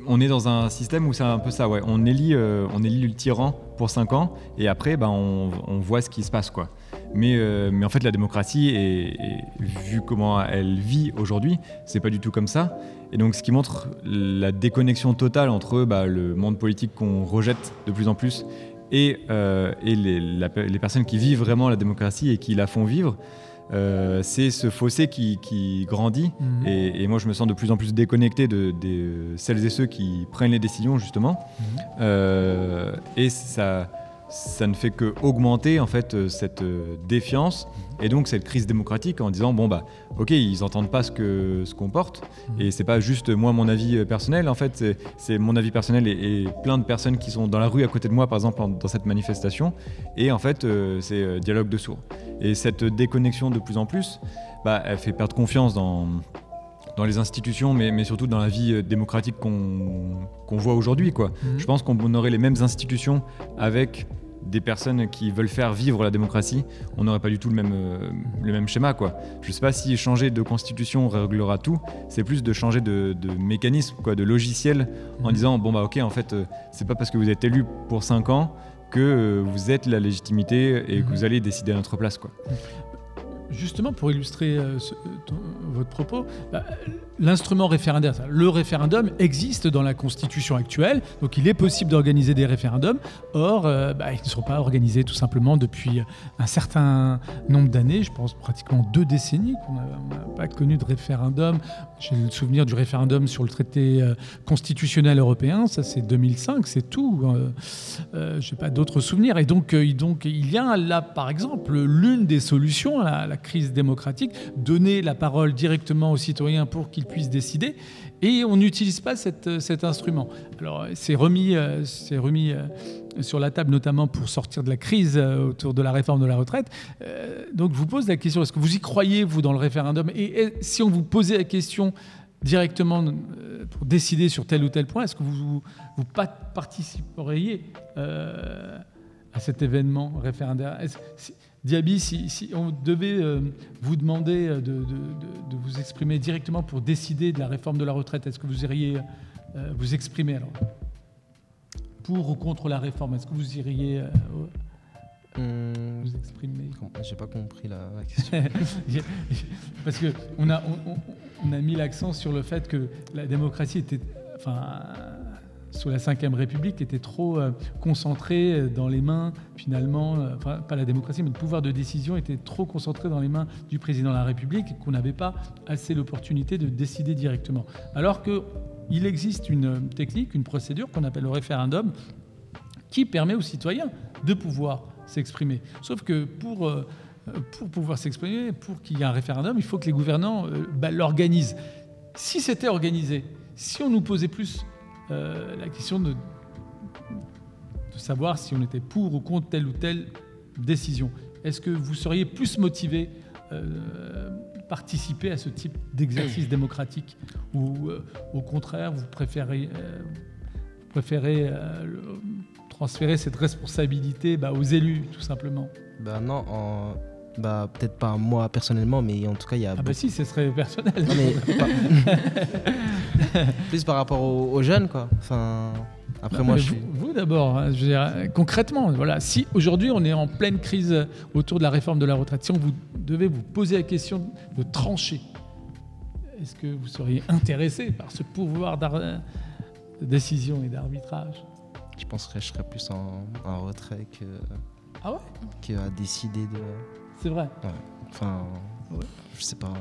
on est dans un système où c'est un peu ça, ouais. On élit, euh, on élit le tyran pour 5 ans et après, ben, on, voit ce qui se passe, quoi. Mais, mais en fait, la démocratie, et, vu comment elle vit aujourd'hui, c'est pas du tout comme ça. Et donc, ce qui montre la déconnexion totale entre bah, le monde politique qu'on rejette de plus en plus et, euh, et les, les, personnes qui vivent vraiment la démocratie et qui la font vivre, euh, c'est ce fossé qui, qui grandit. Mhm. Et, moi, je me sens de plus en plus déconnecté de, celles et ceux qui prennent les décisions, justement. Mhm. Euh, et ça, ça ne fait que augmenter en fait cette défiance et donc cette crise démocratique en disant bon bah ok ils n'entendent pas ce que ce qu'on porte mmh. et c'est pas juste moi mon avis euh, personnel en fait c'est mon avis personnel et, plein de personnes qui sont dans la rue à côté de moi par exemple dans cette manifestation et en fait c'est dialogue de sourds et cette déconnexion de plus en plus bah, elle fait perdre confiance dans dans les institutions, mais, mais, surtout dans la vie euh, démocratique qu'on voit aujourd'hui. quoi. Mhm. Je pense qu'on aurait les mêmes institutions avec des personnes qui veulent faire vivre la démocratie, on n'aurait pas du tout le même, euh, le même schéma. Quoi. Je ne sais pas si changer de constitution réglera tout, c'est plus de changer de, mécanisme, quoi, de logiciel, en mhm. disant, bon bah ok, en fait, euh, c'est pas parce que vous êtes élu pour 5 ans que vous êtes la légitimité et que mhm. vous allez décider à notre place. Quoi. Justement, pour illustrer euh, votre propos, bah, l'instrument référendaire, le référendum existe dans la Constitution actuelle, donc il est possible d'organiser des référendums. Or, euh, bah, ils ne sont pas organisés tout simplement depuis un certain nombre d'années, je pense pratiquement deux décennies qu'on n'a pas connu de référendum. J'ai le souvenir du référendum sur le traité euh, constitutionnel européen, ça c'est 2005, c'est tout. je n'ai pas d'autres souvenirs. Et donc, il y a là, par exemple, l'une des solutions à la crise démocratique, donner la parole directement aux citoyens pour qu'ils puissent décider, et on n'utilise pas cette, cet instrument. Alors c'est remis, euh, c'est remis euh, sur la table notamment pour sortir de la crise euh, autour de la réforme de la retraite. Donc je vous pose la question, est-ce que vous y croyez, vous, dans le référendum? Et, si on vous posait la question directement pour décider sur tel ou tel point, est-ce que vous, vous participeriez à cet événement référendaire? Diaby, si, on devait euh, vous demander euh, de, vous exprimer directement pour décider de la réforme de la retraite, est-ce que vous iriez euh, vous exprimer alors? Pour ou contre la réforme Est-ce que vous iriez hum, vous exprimer? J'ai pas compris la, question. <laughs> Parce que on a, on a mis l'accent sur le fait que la démocratie était, enfin, sous la Ve République, était trop euh, concentrée dans les mains, finalement, euh, enfin, pas la démocratie, mais le pouvoir de décision était trop concentré dans les mains du président de la République et qu'on n'avait pas assez l'opportunité de décider directement. Alors qu'il existe une technique, une procédure qu'on appelle le référendum, qui permet aux citoyens de pouvoir s'exprimer. Sauf que pour euh, pour pouvoir s'exprimer, pour qu'il y ait un référendum, il faut que les gouvernants bah, l'organisent. Si c'était organisé, si on nous posait plus euh, la question de, savoir si on était pour ou contre telle ou telle décision. Est-ce que vous seriez plus motivé euh, participer à ce type d'exercice démocratique ou euh, au contraire vous préférez, euh, transférer cette responsabilité bah, aux élus tout simplement? Bah non, en, bah, peut-être pas moi personnellement, mais en tout cas, il y a. Ah, bah si, ce serait personnel. Non, mais, <laughs> plus par rapport aux, jeunes, quoi. Enfin. Après, moi, je vous, vous d'abord, hein, concrètement, voilà, si aujourd'hui on est en pleine crise autour de la réforme de la retraite, si on vous devez vous poser la question de trancher, est-ce que vous seriez intéressé par ce pouvoir de décision et d'arbitrage? Je penserais que je serais plus en, en retrait que, ah ouais? que à décider de. C'est vrai. Enfin, je sais pas.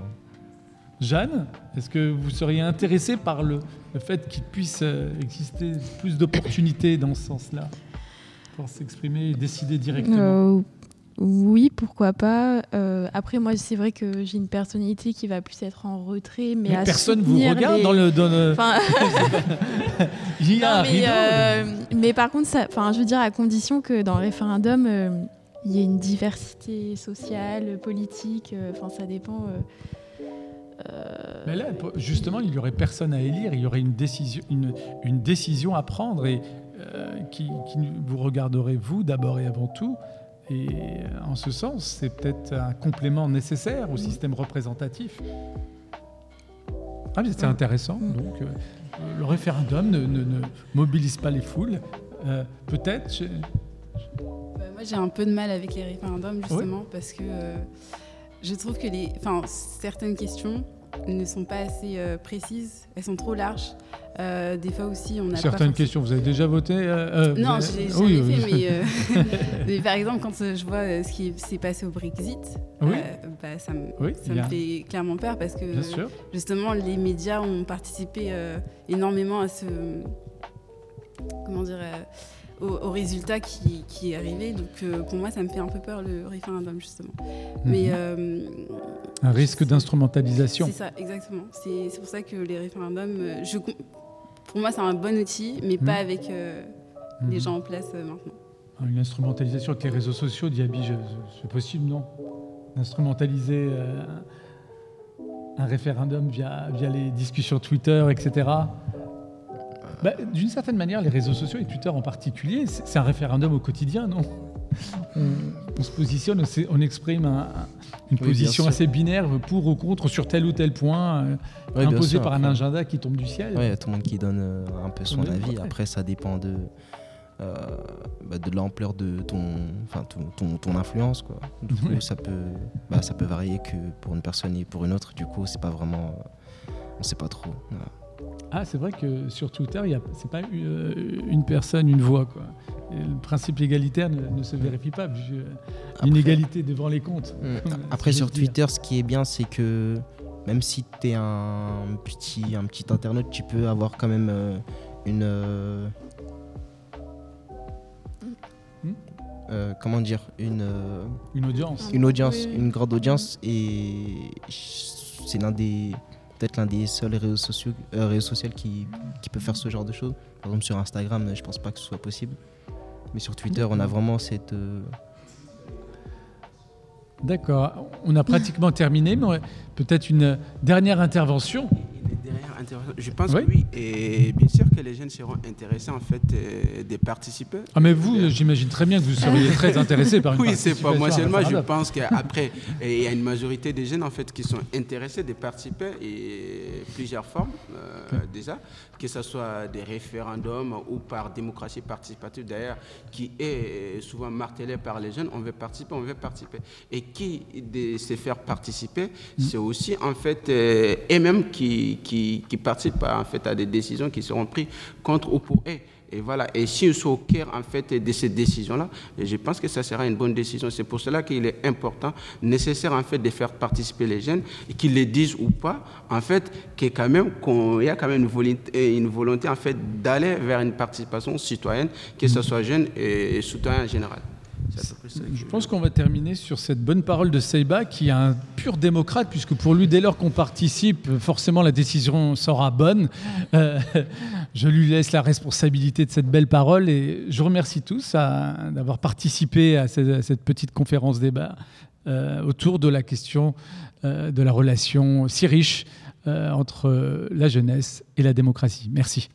Jeanne, est-ce que vous seriez intéressé par le, fait qu'il puisse euh, exister plus d'opportunités dans ce sens-là pour s'exprimer et décider directement? Euh, Oui, pourquoi pas. Euh, après, moi, c'est vrai que j'ai une personnalité qui va plus être en retrait, mais, mais personne vous regarde dans le. Dans le... <laughs> <laughs> Il y a mais, mais, par contre, ça, je veux dire à condition que dans le référendum il y a une diversité sociale, politique, euh, enfin ça dépend. Euh, euh, Mais là, justement, il n'y aurait personne à élire, il y aurait une décision, une, une décision à prendre et qui, vous regarderez vous d'abord et avant tout. Et en ce sens, c'est peut-être un complément nécessaire au système représentatif. Ah, c'est intéressant. Mm. Donc, le référendum ne, ne, mobilise pas les foules. peut-être moi, j'ai un peu de mal avec les référendums, justement, parce que euh, je trouve que les, certaines questions ne sont pas assez euh, précises, elles sont trop larges. Euh, des fois aussi, on a certaines questions. Vous avez déjà voté Non, je l'ai jamais oui, fait, <laughs> <laughs> mais, par exemple, quand je vois ce qui s'est passé au Brexit, bah, ça, me, ça me fait clairement peur parce que justement, les médias ont participé énormément à ce comment dire au, résultat qui, qui, est arrivé. Donc euh, pour moi, ça me fait un peu peur le référendum, justement. Mhm. Mais, euh, un risque d'instrumentalisation. C'est ça, exactement. C'est pour ça que les référendums, euh, je, pour moi, c'est un bon outil, mais pas mhm. avec les mhm. gens en place maintenant. Ah, une instrumentalisation avec les réseaux sociaux, Diaby, c'est possible, non? D'instrumentaliser un référendum via, via les discussions Twitter, etc. Bah, d'une certaine manière, les réseaux sociaux et Twitter en particulier, c'est un référendum au quotidien, non on, se positionne, on, exprime une position assez binaire pour ou contre sur tel ou tel point, euh, imposé par un agenda qui tombe du ciel. Oui, il y a tout le monde qui donne euh, un peu son avis. Après, ça dépend de, euh, bah, de l'ampleur de ton, enfin, ton, ton, influence. Quoi. Du coup, ça, peut, bah, ça peut varier que pour une personne et pour une autre. Du coup, c'est pas vraiment. on sait pas trop. Ah, c'est vrai que sur Twitter, ce n'est pas euh, une personne, une voix. Quoi. le principe égalitaire ne, se vérifie pas, vu l'inégalité devant les comptes. <laughs> Hmm. Après, sur Twitter, ce qui est bien, c'est que même si tu es un petit, un petit internaute, tu peux avoir quand même euh, une. Euh, comment dire une, une audience. Une audience, une grande audience. Et c'est l'un des peut-être l'un des seuls réseaux sociaux, euh, réseaux sociaux qui, qui, peut faire ce genre de choses. Par exemple, sur Instagram, je pense pas que ce soit possible. Mais sur Twitter, on a vraiment cette. Euh, D'accord. On a pratiquement terminé, peut-être une dernière intervention. Je pense que oui. Et bien sûr que les jeunes seront intéressés en fait euh, de participer. Ah mais vous, j'imagine très bien que vous seriez très <laughs> intéressé par une Oui, c'est pas moi seulement. Je pense qu'après, il y a une majorité des jeunes en fait qui sont intéressés de participer et plusieurs formes euh, déjà, que ce soit des référendums ou par démocratie participative d'ailleurs, qui est souvent martelé par les jeunes. On veut participer, on veut participer. Et qui de se faire participer, mm. c'est aussi en fait euh, eux-mêmes qui, qui, qui participent en fait à des décisions qui seront prises contre ou pour eux. Et voilà. Et si sont au cœur en fait de ces décisions-là, je pense que ça sera une bonne décision. C'est pour cela qu'il est important, nécessaire en fait de faire participer les jeunes, qu'ils les disent ou pas, en fait, qu'il quand même y a quand même une volonté, une volonté en fait d'aller vers une participation citoyenne, que ce soit jeune et citoyen en général. Je pense qu'on va terminer sur cette bonne parole de Seiba, qui est un pur démocrate, puisque pour lui, dès lors qu'on participe, forcément la décision sera bonne. Euh, <laughs> je lui laisse la responsabilité de cette belle parole et je remercie tous d'avoir participé à cette, petite conférence débat euh, autour de la question euh, de la relation si riche entre la jeunesse et la démocratie. Merci.